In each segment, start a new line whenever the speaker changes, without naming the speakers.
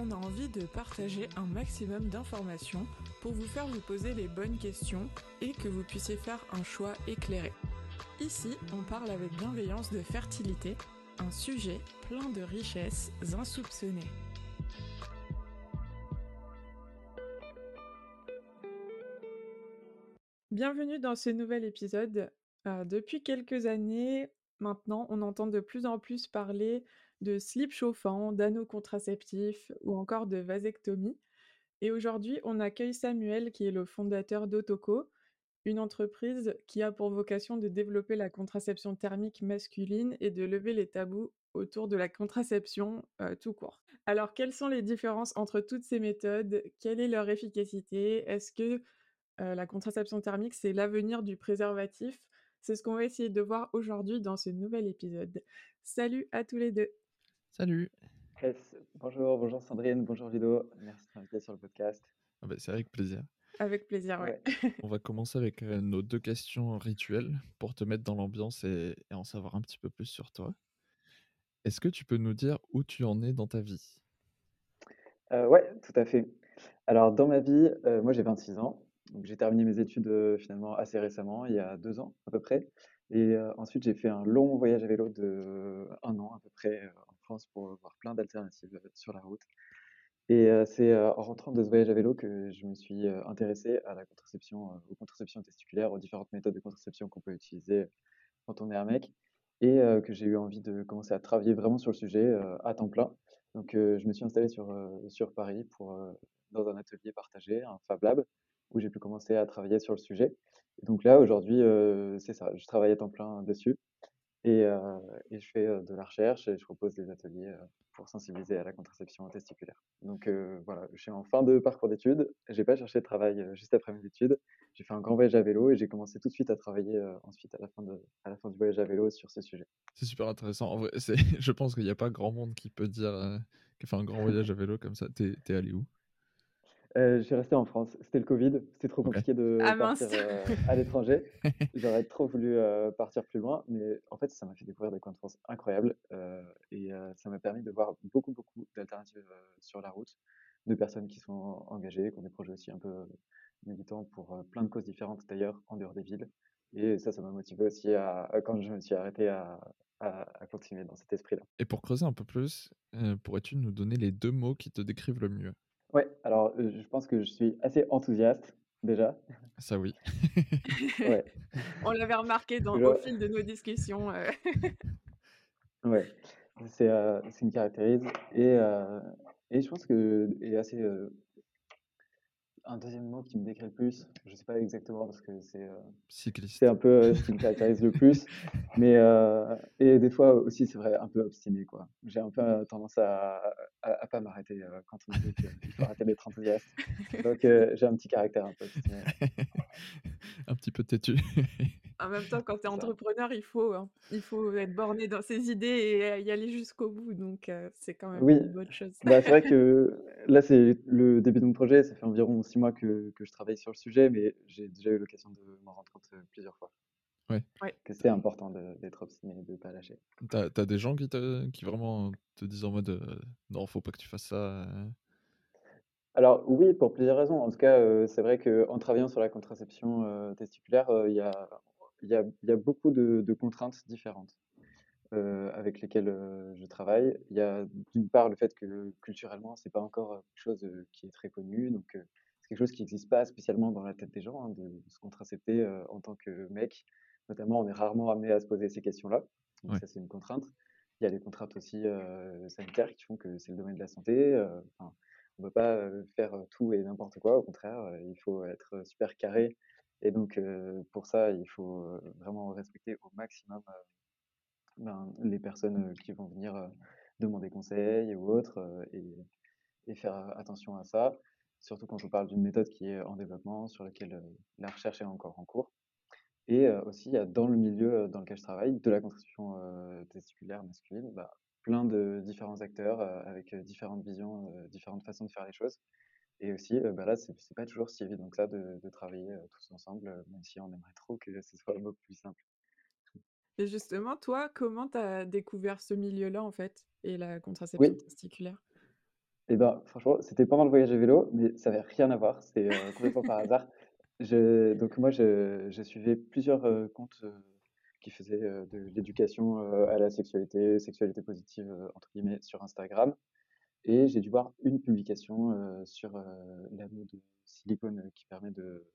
On a envie de partager un maximum d'informations pour vous faire vous poser les bonnes questions et que vous puissiez faire un choix éclairé. Ici, on parle avec bienveillance de fertilité, un sujet plein de richesses insoupçonnées. Bienvenue dans ce nouvel épisode. Euh, depuis quelques années maintenant, on entend de plus en plus parler de slip chauffant, d'anneaux contraceptifs ou encore de vasectomie. Et aujourd'hui, on accueille Samuel qui est le fondateur d'Otoco, une entreprise qui a pour vocation de développer la contraception thermique masculine et de lever les tabous autour de la contraception euh, tout court. Alors, quelles sont les différences entre toutes ces méthodes? Quelle est leur efficacité? Est-ce que euh, la contraception thermique, c'est l'avenir du préservatif? C'est ce qu'on va essayer de voir aujourd'hui dans ce nouvel épisode. Salut à tous les deux.
Salut.
Bonjour, bonjour Sandrine, bonjour Ludo. Merci de m'inviter sur le podcast.
Ah bah, c'est avec plaisir.
Avec plaisir, ouais.
On va commencer avec euh, nos deux questions rituelles pour te mettre dans l'ambiance et, et en savoir un petit peu plus sur toi. Est-ce que tu peux nous dire où tu en es dans ta vie?
Euh, ouais, tout à fait. Alors, dans ma vie, euh, moi j'ai 26 ans. J'ai terminé mes études euh, finalement assez récemment, il y a deux ans à peu près. Et euh, ensuite, j'ai fait un long voyage à vélo de un an à peu près euh, en Pour voir plein d'alternatives euh, sur la route. Et euh, c'est euh, en rentrant de ce voyage à vélo que je me suis intéressé à la contraception, aux contraceptions testiculaires, aux différentes méthodes de contraception qu'on peut utiliser quand on est un mec, et que j'ai eu envie de commencer à travailler vraiment sur le sujet à temps plein. Donc, je me suis installé sur, sur Paris pour, dans un atelier partagé, un Fab Lab, où j'ai pu commencer à travailler sur le sujet. Et donc là, aujourd'hui, c'est ça, je travaille à temps plein dessus. Et, euh, et je fais euh, de la recherche et je propose des ateliers euh, pour sensibiliser à la contraception testiculaire. Donc voilà, je suis en fin de parcours d'études. J'ai pas cherché de travail juste après mes études. J'ai fait un grand voyage à vélo et j'ai commencé tout de suite à travailler ensuite à la fin de, à la fin du voyage à vélo sur ce sujet.
C'est super intéressant. En vrai, je pense qu'il n'y a pas grand monde qui peut dire qu'il a fait un grand voyage à vélo comme ça. T'es, t'es allé où?
Euh, je suis resté en France. C'était le Covid. C'était trop compliqué de
Ah
partir euh, à l'étranger. J'aurais trop voulu euh, partir plus loin, mais en fait, ça m'a fait découvrir des coins de France incroyables euh, et euh, ça m'a permis de voir beaucoup, beaucoup d'alternatives euh, sur la route, de personnes qui sont engagées, qui ont des projets aussi un peu militants pour euh, plein de causes différentes d'ailleurs en dehors des villes. Et ça, ça m'a motivé aussi à, à- quand je me suis arrêté à, à, à continuer dans cet esprit-là.
Et pour creuser un peu plus, euh, pourrais-tu nous donner les deux mots qui te décrivent le mieux?
Ouais, alors euh, je pense que je suis assez enthousiaste déjà.
Ça oui.
Ouais.
On l'avait remarqué dans, au fil de nos discussions. euh.
Ouais, c'est euh, c'est une caractérise et, euh, et je pense que est assez euh, un deuxième mot qui me décrit le plus, je sais pas exactement parce que c'est euh, un peu euh, ce qui me caractérise le plus, mais euh, et des fois aussi c'est vrai un peu obstiné quoi. J'ai un peu euh, tendance à, à pas m'arrêter quand on me dit qu'il faut arrêter d'être enthousiaste. Donc j'ai un petit caractère un peu obstiné.
un petit peu têtu.
En même temps, quand tu es entrepreneur, il faut, hein, il faut être borné dans ses idées et euh, y aller jusqu'au bout. Donc, euh, c'est quand même
Oui,
une bonne chose.
Bah, c'est vrai que là, c'est le début de mon projet. Ça fait environ six mois que, que je travaille sur le sujet, mais j'ai déjà eu l'occasion de m'en rendre compte euh, plusieurs fois.
Ouais.
Ouais.
Que c'est important d'être obstiné et de ne pas lâcher.
T'as, t'as des gens qui, te, qui vraiment te disent en mode euh, non, faut pas que tu fasses ça. euh.
Alors, oui, pour plusieurs raisons. En tout cas, euh, c'est vrai qu'en travaillant sur la contraception euh, testiculaire, euh, il y a, il y a, y a beaucoup de, de contraintes différentes euh, avec lesquelles euh, je travaille. Il y a d'une part le fait que culturellement, c'est pas encore euh, quelque chose euh, qui est très connu. Donc, c'est quelque chose qui n'existe pas spécialement dans la tête des gens, hein, de, de se contracepter en tant que mec. Notamment, on est rarement amené à se poser ces questions-là. Donc,
Ouais.
ça, c'est une contrainte. Il y a des contraintes aussi sanitaires qui font que c'est le domaine de la santé. enfin, on ne peut pas faire tout et n'importe quoi. Au contraire, il faut être super carré. Et donc, pour ça, il faut vraiment respecter au maximum ben, les personnes qui vont venir demander conseil ou autres. euh, et, faire attention à ça, surtout quand on parle d'une méthode qui est en développement, sur laquelle la recherche est encore en cours. Et aussi, il y a dans le milieu dans lequel je travaille, de la contraception testiculaire masculine, bah, plein de différents acteurs avec différentes visions, différentes façons de faire les choses. Et aussi, bah, là, c'est pas toujours si évident que ça de, de travailler tous ensemble, même si on aimerait trop que ce soit le mot plus simple.
Et justement, toi, comment tu as découvert ce milieu-là, en fait, et la contraception testiculaire
Et ben, franchement, c'était pendant le voyage à vélo, mais ça n'avait rien à voir. C'était complètement par hasard. Je, donc moi, je, je suivais plusieurs comptes qui faisaient de l'éducation à la sexualité, sexualité positive, entre guillemets, sur Instagram. Et j'ai dû voir une publication sur l'anneau de silicone qui permet de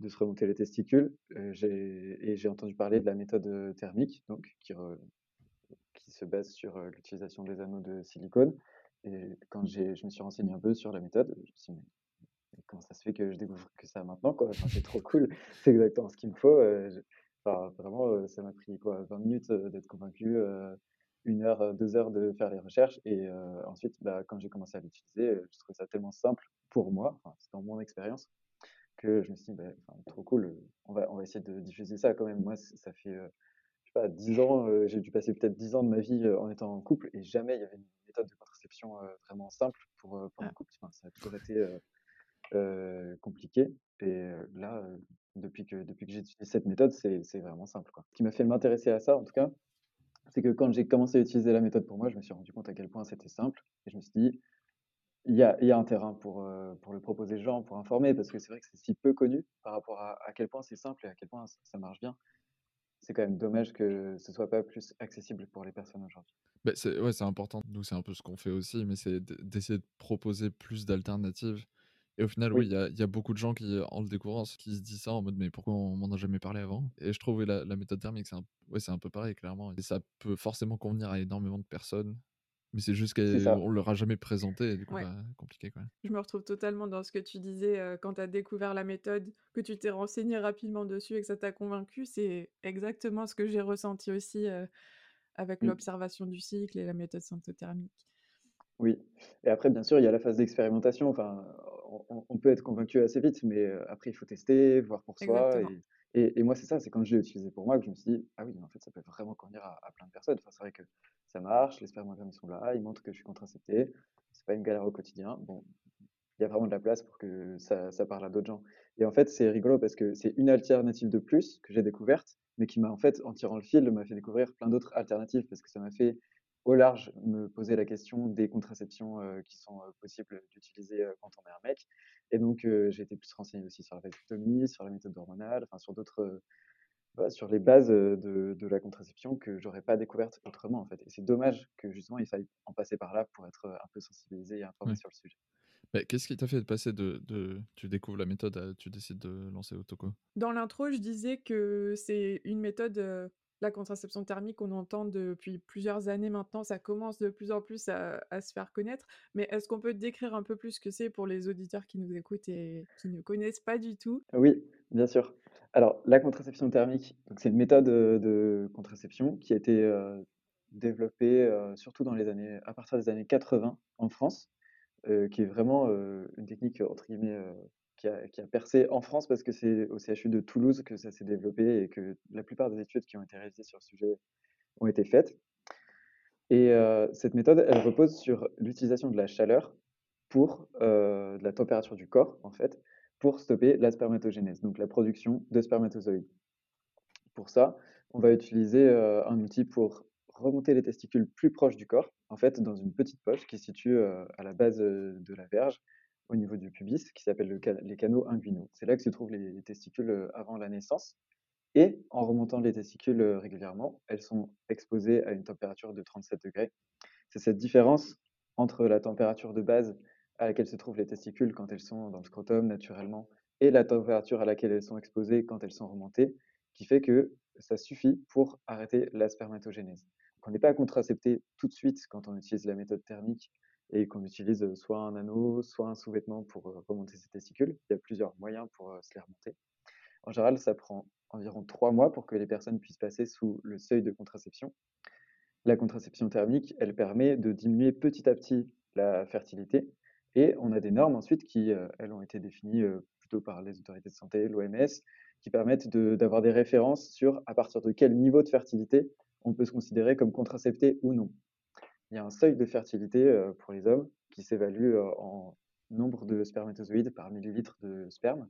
de se remonter les testicules. Et j'ai entendu parler de la méthode thermique, donc, qui, qui se base sur l'utilisation des anneaux de silicone. Et quand je me suis renseigné un peu sur la méthode, je me suis dit, mais comment ça se fait que je découvre que ça maintenant quoi? C'est trop cool, c'est exactement ce qu'il me faut. vraiment, ça m'a pris quoi, 20 minutes d'être convaincu, une heure, deux heures de faire les recherches. Et ensuite, bah, quand j'ai commencé à l'utiliser, je trouvais ça tellement simple pour moi, c'est dans mon expérience, que je me suis dit, bah, trop cool, on va, on va essayer de diffuser ça quand même. Moi, ça fait, je sais pas, 10 ans, j'ai dû passer peut-être 10 ans de ma vie en étant en couple et jamais il y avait une méthode de contraception vraiment simple pour, pour un couple. ça a toujours été compliqué. Et là, depuis que, depuis que j'ai utilisé cette méthode, c'est vraiment simple. Quoi. Ce qui m'a fait m'intéresser à ça, en tout cas, c'est que quand j'ai commencé à utiliser la méthode pour moi, je me suis rendu compte à quel point c'était simple. Et je me suis dit, il y a, y a un terrain pour, euh, pour le proposer aux gens, pour informer, parce que c'est vrai que c'est si peu connu par rapport à, à quel point c'est simple et à quel point ça, marche bien. C'est quand même dommage que ce soit pas plus accessible pour les personnes aujourd'hui.
Bah, c'est ouais, important. Nous, c'est un peu ce qu'on fait aussi, mais c'est d'essayer de proposer plus d'alternatives. Et au final, oui, il y, a, y, a beaucoup de gens qui, en le découvrant, qui se disent ça en mode mais pourquoi on m'en a jamais parlé avant? Et je trouve la, la méthode thermique, c'est un, ouais, un peu pareil, clairement. Et ça peut forcément convenir à énormément de personnes. Mais c'est juste qu'on leur a jamais présenté, et du coup, bah, compliqué. Quoi.
Je me retrouve totalement dans ce que tu disais quand tu as découvert la méthode, que tu t'es renseigné rapidement dessus et que ça t'a convaincu. C'est exactement ce que j'ai ressenti aussi avec mmh. l'observation du cycle et la méthode syntothermique.
Oui, et après, bien sûr, il y a la phase d'expérimentation. Enfin, on, peut être convaincu assez vite, mais après, il faut tester, voir pour soi. Et, moi, c'est ça, c'est quand je l'ai utilisé pour moi que je me suis dit, ah oui, en fait, ça peut vraiment convenir à, plein de personnes. Enfin, c'est vrai que ça marche, les spermatozoïdes sont là, ils montrent que je suis contracepté, c'est pas une galère au quotidien. Bon, il y a vraiment de la place pour que ça, ça parle à d'autres gens. Et en fait, c'est rigolo parce que c'est une alternative de plus que j'ai découverte, mais qui m'a en fait, en tirant le fil, m'a fait découvrir plein d'autres alternatives parce que ça m'a fait au large me poser la question des contraceptions qui sont possibles d'utiliser quand on est un mec. Et donc, j'ai été plus renseigné aussi sur la vasectomie, sur la méthode hormonale, enfin sur d'autres, sur les bases de, de la contraception que j'aurais pas découvertes autrement en fait. Et c'est dommage que justement il faille en passer par là pour être un peu sensibilisé et informé sur le sujet.
Qu'est-ce qui t'a fait de passer de, de, tu découvres la méthode à tu décides de lancer Otoko
Dans l'intro, je disais que c'est une méthode la contraception thermique, on entend depuis plusieurs années maintenant, ça commence de plus en plus à, se faire connaître. Mais est-ce qu'on peut décrire un peu plus ce que c'est pour les auditeurs qui nous écoutent et qui ne connaissent pas du tout?
Oui, bien sûr. Alors, la contraception thermique, c'est une méthode de contraception qui a été développée surtout dans les années, à partir des années 80 en France, qui est vraiment une technique entre guillemets qui a, percé en France parce que c'est au CHU de Toulouse que ça s'est développé et que la plupart des études qui ont été réalisées sur le sujet ont été faites. Et euh, cette méthode, elle repose sur l'utilisation de la chaleur pour euh, la température du corps, en fait, pour stopper la spermatogénèse, donc la production de spermatozoïdes. Pour ça, on va utiliser euh, un outil pour remonter les testicules plus proches du corps, en fait, dans une petite poche qui se situe à la base de la verge au niveau du pubis qui s'appelle les canaux inguinaux. C'est là que se trouvent les testicules avant la naissance. Et en remontant les testicules régulièrement, elles sont exposées à une température de 37 degrés. C'est cette différence entre la température de base à laquelle se trouvent les testicules quand elles sont dans le scrotum naturellement et la température à laquelle elles sont exposées quand elles sont remontées qui fait que ça suffit pour arrêter la spermatogénèse. on n'est pas contracepté tout de suite quand on utilise la méthode thermique et qu'on utilise soit un anneau, soit un sous-vêtement pour remonter ses testicules. Il y a plusieurs moyens pour se les remonter. En général, ça prend environ trois mois pour que les personnes puissent passer sous le seuil de contraception. La contraception thermique, elle permet de diminuer petit à petit la fertilité Et on a des normes ensuite qui, elles, ont été définies plutôt par les autorités de santé, l'OMS, qui permettent d'avoir des références sur à partir de quel niveau de fertilité on peut se considérer comme contracepté ou non. Il y a un seuil de fertilité pour les hommes qui s'évalue en nombre de spermatozoïdes par millilitre de sperme,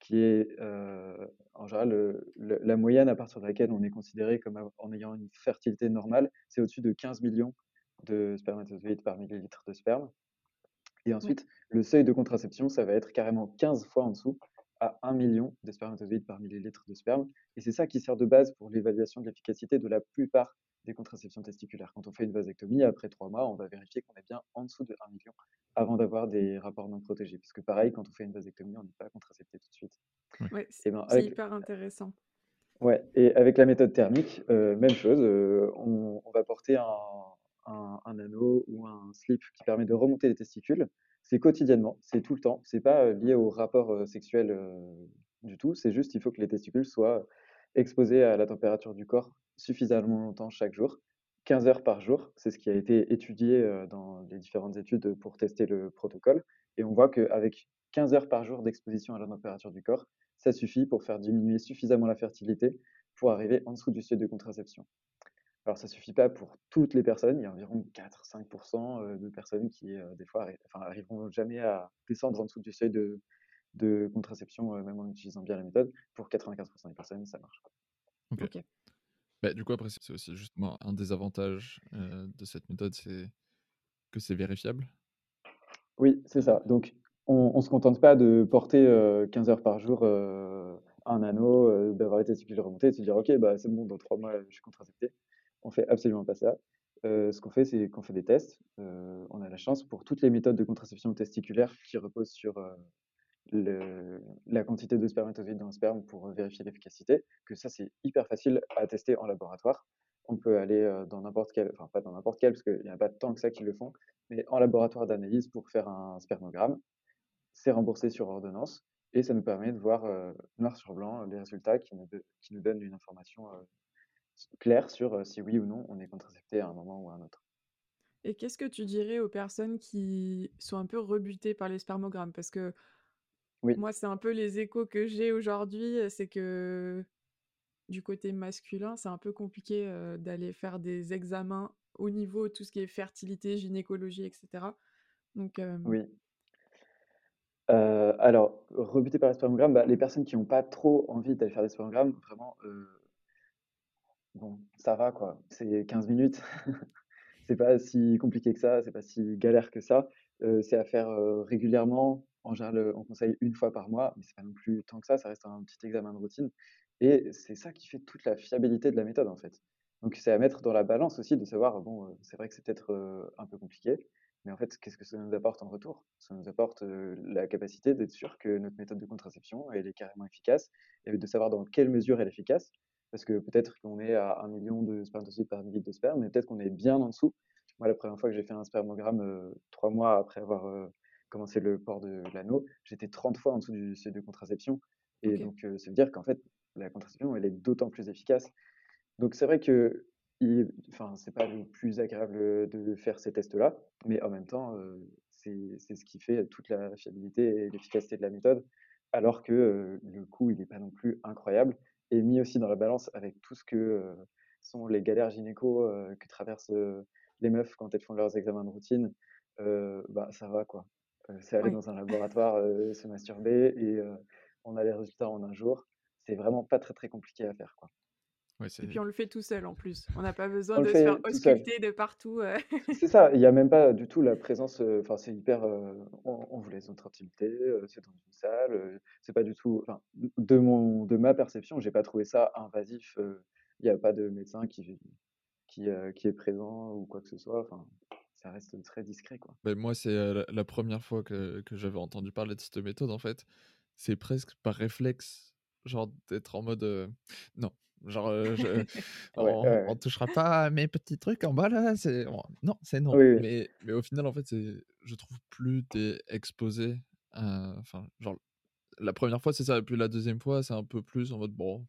qui est en général la moyenne à partir de laquelle on est considéré comme en ayant une fertilité normale, c'est au-dessus de 15 millions de spermatozoïdes par millilitre de sperme. Et ensuite, le seuil de contraception, ça va être carrément 15 fois en dessous, à 1 million de spermatozoïdes par millilitre de sperme. Et c'est ça qui sert de base pour l'évaluation de l'efficacité de la plupart des contraceptions testiculaires. Quand on fait une vasectomie, après trois mois, on va vérifier qu'on est bien en dessous de 1 million avant d'avoir des rapports non protégés. Puisque pareil, quand on fait une vasectomie, on n'est pas contracepté tout de suite.
Ouais, ben, c'est hyper intéressant.
Ouais, et avec la méthode thermique, euh, même chose, euh, on, va porter un, un, anneau ou un slip qui permet de remonter les testicules. C'est quotidiennement, c'est tout le temps. C'est pas euh, lié au rapport sexuel du tout. C'est juste, il faut que les testicules soient exposés à la température du corps suffisamment longtemps chaque jour, 15 heures par jour. C'est ce qui a été étudié dans les différentes études pour tester le protocole. Et on voit qu'avec 15 heures par jour d'exposition à la température du corps, ça suffit pour faire diminuer suffisamment la fertilité pour arriver en dessous du seuil de contraception. Alors, ça ne suffit pas pour toutes les personnes. Il y a environ 4-5% de personnes qui, des fois, arriveront jamais à descendre en dessous du seuil de, de contraception, même en utilisant bien la méthode. Pour 95% des personnes, ça marche.
Ok. Bah, du coup, après, c'est aussi justement un des avantages de cette méthode, c'est que c'est vérifiable?
Oui, c'est ça. Donc, on ne se contente pas de porter 15 heures par jour un anneau, d'avoir les testicules remontés et de se dire, OK, bah, c'est bon, dans trois mois, je suis contracepté. On fait absolument pas ça. ce qu'on fait, c'est qu'on fait des tests. on a la chance pour toutes les méthodes de contraception testiculaire qui reposent sur la quantité de spermatozoïdes dans le sperme pour vérifier l'efficacité, que ça, c'est hyper facile à tester en laboratoire. On peut aller dans n'importe quel, enfin pas dans n'importe quel, parce qu'il n'y a pas tant que ça qui le font, mais en laboratoire d'analyse pour faire un spermogramme. C'est remboursé sur ordonnance et ça nous permet de voir noir sur blanc les résultats qui nous, qui nous donnent une information claire sur si oui ou non on est contracepté à un moment ou à un autre.
Et qu'est-ce que tu dirais aux personnes qui sont un peu rebutées par les spermogrammes? Parce que moi, c'est un peu les échos que j'ai aujourd'hui, c'est que du côté masculin, c'est un peu compliqué d'aller faire des examens au niveau tout ce qui est fertilité, gynécologie, etc. Donc,
Oui. alors, rebuté par les spermogrammes, bah, les personnes qui n'ont pas trop envie d'aller faire des spermogrammes, vraiment, bon, ça va quoi. C'est 15 minutes. c'est pas si compliqué que ça, c'est pas si galère que ça. c'est à faire régulièrement, en général, on conseille une fois par mois, mais c'est pas non plus tant que ça, ça reste un petit examen de routine. Et c'est ça qui fait toute la fiabilité de la méthode, en fait. Donc, c'est à mettre dans la balance aussi de savoir, bon, c'est vrai que c'est peut-être un peu compliqué, mais en fait, qu'est-ce que ça nous apporte en retour? Ça nous apporte la capacité d'être sûr que notre méthode de contraception, elle est carrément efficace, et de savoir dans quelle mesure elle est efficace, parce que peut-être qu'on est à un million de spermatozoïdes par millilitre de sperme, mais peut-être qu'on est bien en dessous. Moi, la première fois que j'ai fait un spermogramme, trois mois après avoir commencé le port de l'anneau, j'étais 30 fois en dessous du seuil de contraception. Et donc, ça veut dire qu'en fait, la contraception, elle est d'autant plus efficace. Donc, c'est vrai que enfin, c'est pas le plus agréable de faire ces tests-là, mais en même temps, c'est ce qui fait toute la fiabilité et l'efficacité de la méthode, alors que le coût, il n'est pas non plus incroyable, et mis aussi dans la balance avec tout ce que sont les galères gynéco que traversent les meufs quand elles font leurs examens de routine, bah, ça va quoi c'est aller dans un laboratoire, se masturber et on a les résultats en un jour. C'est vraiment pas très, très compliqué à faire, quoi.
et puis on le fait tout seul en plus. On n'a pas besoin de se faire ausculter de partout.
C'est ça, il n'y a même pas du tout la présence. Enfin, c'est hyper. on, vous laisse notre intimité, c'est dans une salle. c'est pas du tout. De, mon, de ma perception, j'ai pas trouvé ça invasif. Il n'y a pas de médecin qui, qui, qui est présent ou quoi que ce soit. Enfin, ça reste très discret. Quoi.
Ben, moi, c'est la, première fois que, que j'avais entendu parler de cette méthode, en fait. C'est presque par réflexe, genre d'être en mode non. Genre, on, ne touchera pas à mes petits trucs en bas là. C'est non, c'est non. Mais, mais au final, en fait, c'est, je trouve plus t'es exposé. Enfin, genre, la première fois, c'est ça. Et puis la deuxième fois, c'est un peu plus en mode bon.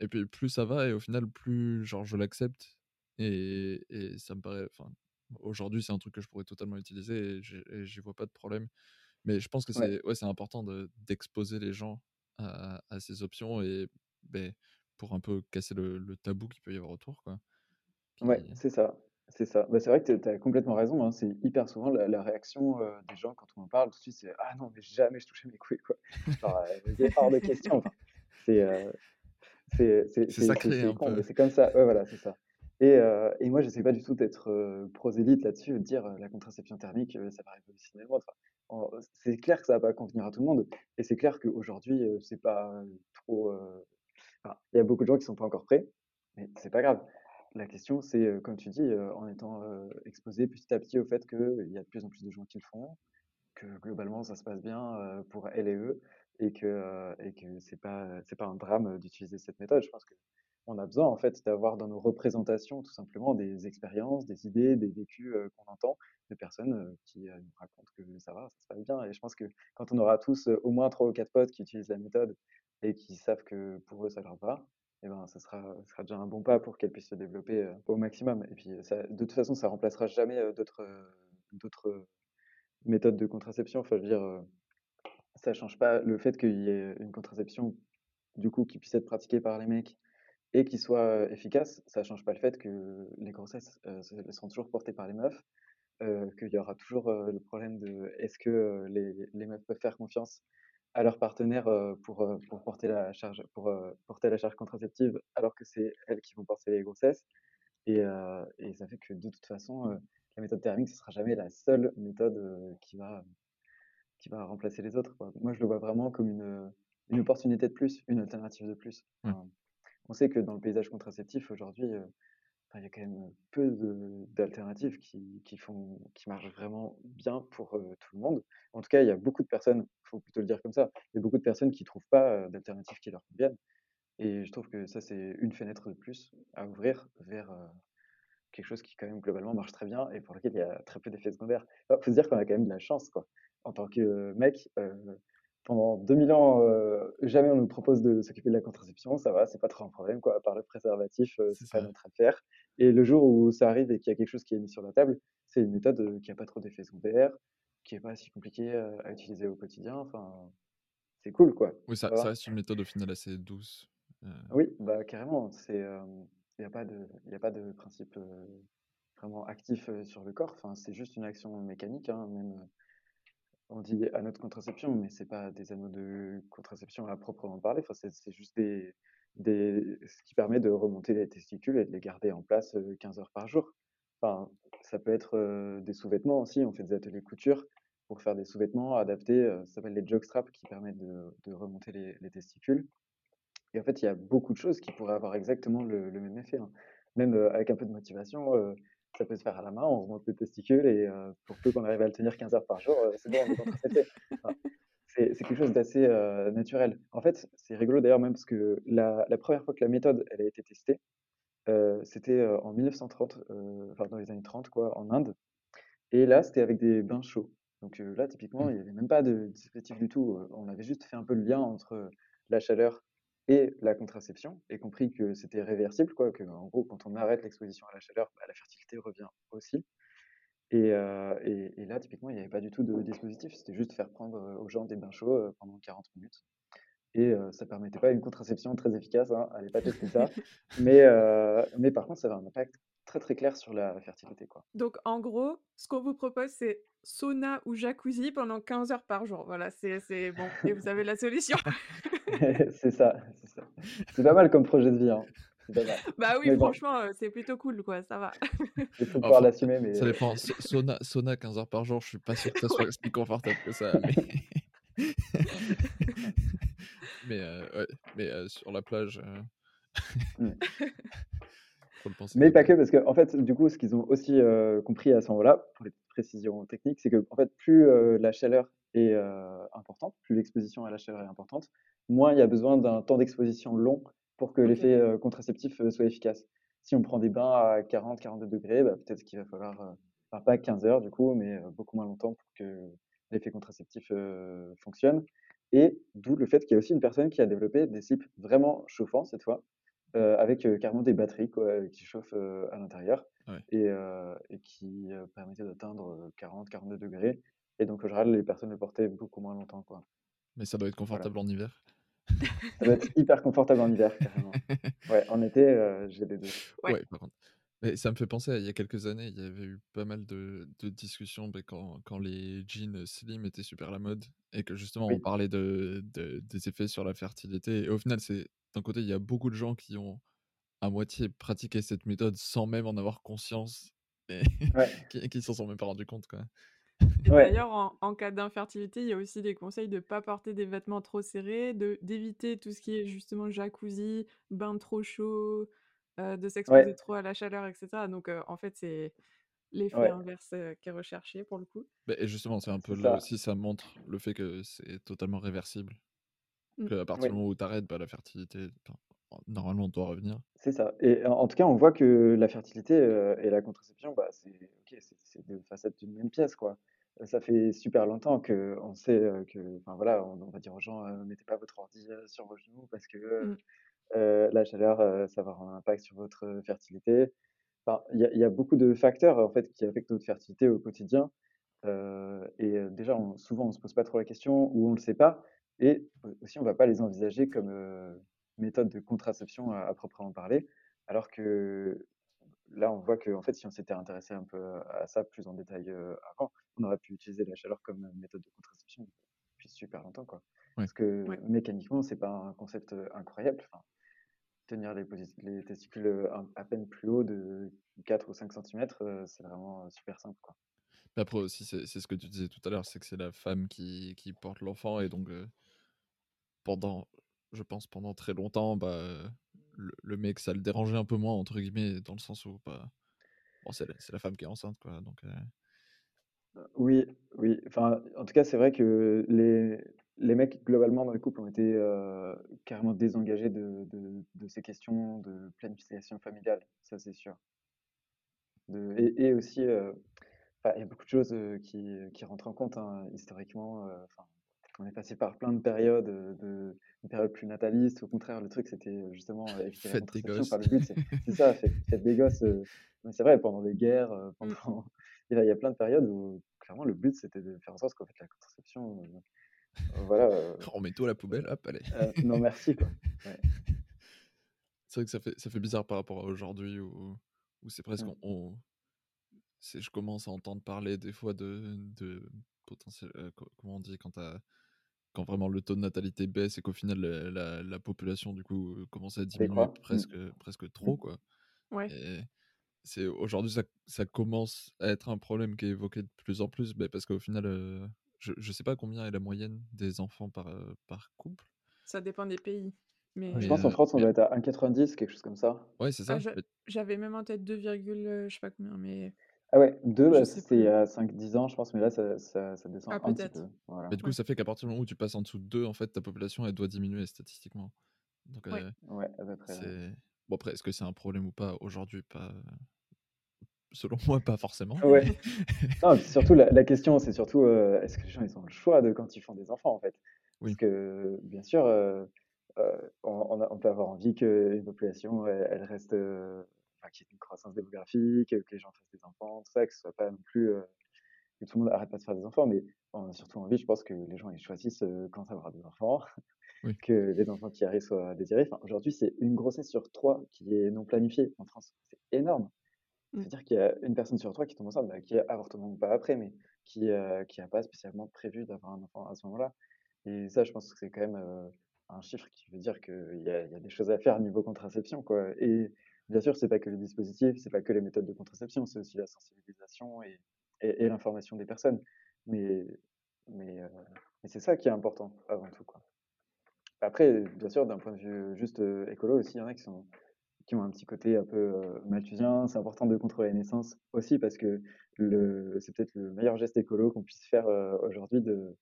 Et puis plus ça va, et au final, plus genre je l'accepte. Et, et ça me paraît. Enfin, aujourd'hui, c'est un truc que je pourrais totalement utiliser et j'y vois pas de problème. Mais je pense que
Ouais.
c'est ouais, c'est important d'exposer les gens à, à ces options et ben, pour un peu casser le, le tabou qu'il peut y avoir autour. Quoi.
Ouais, c'est ça. C'est ça. Bah, c'est vrai que tu as complètement raison, hein. C'est hyper souvent la la réaction, des gens quand on en parle tout de suite, c'est: «Ah non, mais jamais je touchais mes couilles, quoi». Genre, heu, hors de question, enfin, c'est, c'est
sacré
c'est comme ça. Ouais, voilà, c'est ça. Et heu et moi, j'essaie pas du tout d'être, heu, prosélyte là-dessus, de dire, heu: «La contraception thermique, heu, ça va révolutionner le monde». C'est clair que ça va pas convenir à tout le monde et c'est clair qu'aujourd'hui, heu, c'est pas, trop, heu enfin, il y a beaucoup de gens qui sont pas encore prêts, mais c'est pas grave. La question, c'est, comme tu dis, en étant, exposé petit à petit au fait qu'il y a de plus en plus de gens qui le font, que globalement ça se passe bien, pour elles et eux et que, et que c'est pas, c'est pas un drame, d'utiliser cette méthode. Je pense qu'on a besoin en fait d'avoir dans nos représentations tout simplement des expériences, des idées, des vécus, heu, qu'on entend de personnes, heu, qui, heu, nous racontent que ça va, ça se passe bien et je pense que quand on aura tous, au moins 3 ou 4 potes qui utilisent la méthode et qui savent que pour eux ça leur va et ben, ça sera ça sera déjà un bon pas pour qu'elle puisse se développer, au maximum et puis, de toute façon, ça remplacera jamais, d'autres, d'autres, méthodes de contraception. Enfin, je veux dire, ça change pas le fait qu'il y ait une contraception, du coup, qui puisse être pratiquée par les mecs et qui soit, efficace, ça change pas le fait que les grossesses, seront toujours portées par les meufs, qu'il y aura toujours, le problème de est-ce que, les les meufs peuvent faire confiance à leur partenaire, pour, pour porter la charge pour, porter la charge contraceptive alors que c'est elles qui vont porter les grossesses et et ça fait que de toute façon, la méthode thermique, ce sera jamais la seule méthode, qui va qui va remplacer les autres, quoi. Moi, je le vois vraiment comme une, une opportunité de plus, une alternative de plus. Enfin, on sait que dans le paysage contraceptif aujourd'hui, enfin, il y a quand même peu d'alternatives qui marchent vraiment bien pour, heu, tout le monde. En tout cas, il y a beaucoup de personnes, il faut plutôt le dire comme ça, il y a beaucoup de personnes qui trouvent pas, heu, d'alternatives qui leur conviennent et je trouve que ça, c'est une fenêtre de plus à ouvrir vers, quelque chose qui quand même globalement marche très bien et pour lequel il y a très peu d'effets secondaires. Il faut se dire qu'on a quand même de la chance, quoi. En tant que mec, pendant 2000 ans, heu, jamais on nous propose de s'occuper de la contraception, ça va, c'est pas trop un problème, quoi. À part le préservatif, heu,
C'est
pas notre affaire et le jour où ça arrive et qu'il y a quelque chose qui est mis sur la table, c'est une méthode, heu, qui a pas trop d'effets secondaires, qui est pas si compliquée, à utiliser au quotidien, enfin, c'est cool, quoi,
Oui, ça,
ça
ça
va?
reste une méthode au final assez douce. euh,
Oui, bah, carrément, c'est, il y a pas de il a pas de principe, vraiment actif, sur le corps. Enfin, c'est juste une action mécanique, hein, même, on dit anneau de contraception, mais c'est pas des anneaux de contraception à proprement parler. Enfin, c'est juste des ce qui permet de remonter les testicules et de les garder en place, heu, 15 heures par jour. Enfin, ça peut être, des sous-vêtements aussi. On fait des ateliers couture pour faire des sous-vêtements adaptés, ça s'appelle les jockstraps qui permettent de remonter les les testicules. Et en fait, il y a beaucoup de choses qui pourraient avoir exactement le même effet, hein. Même, avec un peu de motivation, ça peut se faire à la main, on remonte les testicules et heu, pour peu qu'on arrive à le tenir 15 heures par jour, heu, c'est bon, on est contracepté. Enfin, c'est c'est quelque chose d'assez, heu, naturel. En fait, c'est rigolo d'ailleurs même parce que la la 1 fois que la méthode, elle a été testée, c'était, en 1930, heu, enfin dans les années 30 quoi, en Inde et là, c'était avec des bains chauds. Donc, là, typiquement,
hmm.
il y avait même pas de dispositif du tout, on avait juste fait un peu le lien entre, la chaleur et la contraception et compris que c'était réversible quoi, qu'en gros, quand on arrête l'exposition à la chaleur, bah, la fertilité revient aussi et heu et et là, typiquement, il y avait pas du tout de dispositif. C'était juste faire prendre, heu, aux gens des bains chauds, heu, pendant 40 minutes et ça permettait pas une contraception très efficace, hein, allez pas tester ça. Mais mais par contre, ça avait un impact très, très clair sur la fertilité, quoi.
Donc en gros, ce qu'on vous propose, c'est sauna ou jacuzzi pendant 15 heures par jour. Voilà, c'est c'est bon et vous avez la solution.
C'est ça, c'est ça. C'est pas mal comme projet de vie, hein.
Bah oui,
Mais
franchement, heu, c'est plutôt cool, quoi, ça va.
il faut pouvoir l'assumer, mais
ça dépend. Sa- Sauna, sauna 15 heures par jour, je suis pas sûr que ça soit si confortable que ça. Mais, mais, euh, ouais, mais euh, sur la plage, euh,
mmh.
Faut le penser.
Mais pas que, parce qu'en fait, du coup, ce qu'ils ont aussi, heu, compris à ce moment-là, pour les précisions techniques, c'est qu'en fait, plus, heu, la chaleur est, heu, importante, plus l'exposition à la chaleur est importante, moins il y a besoin d'un temps d'exposition long pour que l'effet, contraceptif, soit efficace. Si on prend des bains à 40-42°, bah, peut-être qu'il va falloir, enfin pas 15 heures du coup, mais, beaucoup moins longtemps pour que l'effet contraceptif, fonctionne. Et d'où le fait qu'il y a aussi une personne qui a développé des slips vraiment chauffants cette fois, avec carrément des batteries quoi, qui chauffent à l'intérieur
Ouais.
et, et qui permettaient d'atteindre 40-42 degrés. Et donc, en général, les personnes le portaient beaucoup moins longtemps. Quoi.
Mais ça doit être
Voilà.
confortable en hiver.
Ça doit être hyper confortable en hiver, carrément. Ouais, en été, j'ai les deux.
Ouais.
Ouais, par contre. Mais ça me fait penser à il y a quelques années, il y avait eu pas mal de, de discussions ben, quand, quand les jeans slim étaient super la mode et que justement on parlait de, de- des effets sur la fertilité. Et au final, c'est d'un côté, il y a beaucoup de gens qui ont à moitié pratiqué cette méthode sans même en avoir conscience et
Ouais,
qui, qui s'en sont même pas rendus compte. Quoi.
Et
ouais,
d'ailleurs, en, en cas d'infertilité, il y a aussi des conseils de ne pas porter des vêtements trop serrés, d'éviter tout ce qui est justement jacuzzi, bain trop chaud, euh, de s'exposer
ouais,
trop à la chaleur, etc. Donc euh, en fait, c'est l'effet
ouais,
inverse euh, qui est recherché pour le coup.
Ben, et justement, c'est un peu là
ça.
aussi, ça montre le fait que c'est totalement réversible.
Mm.
Que à partir du moment où tu arrêtes, la fertilité, normalement, on doit revenir.
C'est ça. Et en en tout cas, on voit que la fertilité euh, et la contraception, bah, c'est ok, c'est c'est deux facettes d'une même pièce, quoi. Ça fait super longtemps que on sait que, enfin voilà, on, on va dire aux gens, euh, mettez pas votre ordi sur vos genoux parce que euh,
Mm.
Euh, la chaleur, euh, ça va avoir un impact sur votre euh, fertilité. Enfin, il y a, il y a beaucoup de facteurs en fait qui affectent notre fertilité au quotidien. Euh, et déjà, on- souvent, on se pose pas trop la question ou on le sait pas. Et au- aussi, on va pas les envisager comme méthode de contraception à, à proprement parler. Alors que là, on voit que en fait, si on s'était intéressé un peu à ça plus en détail avant, on aurait pu utiliser la chaleur comme méthode de contraception depuis super longtemps, quoi.
Ouais.
Parce que
Ouais.
mécaniquement, c'est pas un concept incroyable. Enfin, tenir les, testicules à peine plus haut de 4 ou 5 cm, c'est vraiment super simple, quoi.
Mais Après aussi, c'est ce que tu disais tout à l'heure, c'est que c'est la femme qui, qui porte l'enfant et donc euh, pendant, je pense pendant très longtemps, bah, le, le mec, ça le dérangeait un peu moins, entre guillemets, dans le sens où bah, bon, c'est la, femme qui est enceinte, quoi. Donc, euh,
Oui, oui. Enfin, en tout cas, c'est vrai que les, les mecs, globalement, dans le couple, ont été euh, carrément désengagés de, de, de ces questions de planification familiale, ça c'est sûr. De, et, et aussi, euh, il y a beaucoup de choses euh, qui, qui rentrent en compte, hein, historiquement. euh, on est passé par plein de périodes, de, une période plus nataliste. Au contraire, le truc, c'était justement éviter la
faites des gosses.
Enfin, le but, c'est ça, faites, faites des gosses. mais c'est vrai, pendant les guerres, euh,
Mm.
pendant... il y a plein de périodes où, clairement, le but, c'était de faire en sorte qu'en fait, la contraception, voilà, euh,
On met tout à la poubelle, hop, allez.
euh, non merci, quoi. Ouais.
C'est vrai que ça fait, ça fait bizarre par rapport à aujourd'hui où, où c'est presque.
Mm.
On, on- c'est- je commence à entendre parler des fois de, de potentiel. euh, co- comment on dit quand, t'as- quand vraiment le taux de natalité baisse et qu'au final la, la- la population du coup commence à diminuer.
Mm.
presque, presque trop, quoi.
Ouais.
Et c'est aujourd'hui ça, ça commence à être un problème qui est évoqué de plus en plus bah, parce qu'au final, euh, je, je sais pas combien est la moyenne des enfants par, euh, par couple.
Ça dépend des pays. Mais
Je
Mais,
pense en
euh,
France, on
mais-
doit être à 1,90, quelque chose comme ça.
Ouais, c'est
ah,
ça.
j'avais même en tête 2, euh, je sais pas combien, mais
Ah ouais, 2,
je
bah, c'était il y a 5-10 ans, je pense, mais là, ça, ça, ça descend
Ah,
un petit peu. Voilà.
Mais du coup,
Ouais.
ça fait qu'à partir du moment où tu passes en dessous de 2, en fait, ta population, elle doit diminuer statistiquement. Donc,
Ouais.
euh,
Ouais, à peu près.
Bon, après, est-ce que c'est un problème ou pas aujourd'hui Pas... Selon moi, pas forcément.
Ouais. Non, surtout, la, la question, c'est surtout, euh, est-ce que les gens, ils ont le choix de quand ils font des enfants, en fait? Parce
Oui.
que, bien sûr, euh, euh, on, on a- on peut avoir envie qu'une population, elle, elle reste, enfin, qu'il y ait une croissance démographique, que les gens fassent des enfants, tout ça, que ce soit pas non plus, que tout le monde arrête pas de faire des enfants, mais on a surtout envie, je pense, que les gens, ils choisissent quand avoir des enfants,
Oui.
que les enfants qui arrivent soient désirés. Enfin, aujourd'hui, c'est une grossesse sur trois qui est non planifiée en France. C'est énorme. C'est-à-dire qu'il y a une personne sur trois qui tombe enceinte, bah, qui a avortement ou pas après, mais qui euh, qui a pas spécialement prévu d'avoir un enfant à ce moment-là. Et ça, je pense que c'est quand même euh, un chiffre qui veut dire qu'il y a, il y a des choses à faire niveau contraception, quoi. Et bien sûr, c'est pas que les dispositifs, c'est pas que les méthodes de contraception, c'est aussi la sensibilisation et, et, et l'information des personnes. Mais, mais, euh, mais c'est ça qui est important avant tout, quoi. Après, bien sûr, d'un point de vue juste euh, écolo aussi, il y en a qui sont qui ont un petit côté un peu euh, malthusien. C'est important de contrôler les naissances aussi parce que le, c'est peut-être le meilleur geste écolo qu'on puisse faire euh, aujourd'hui de,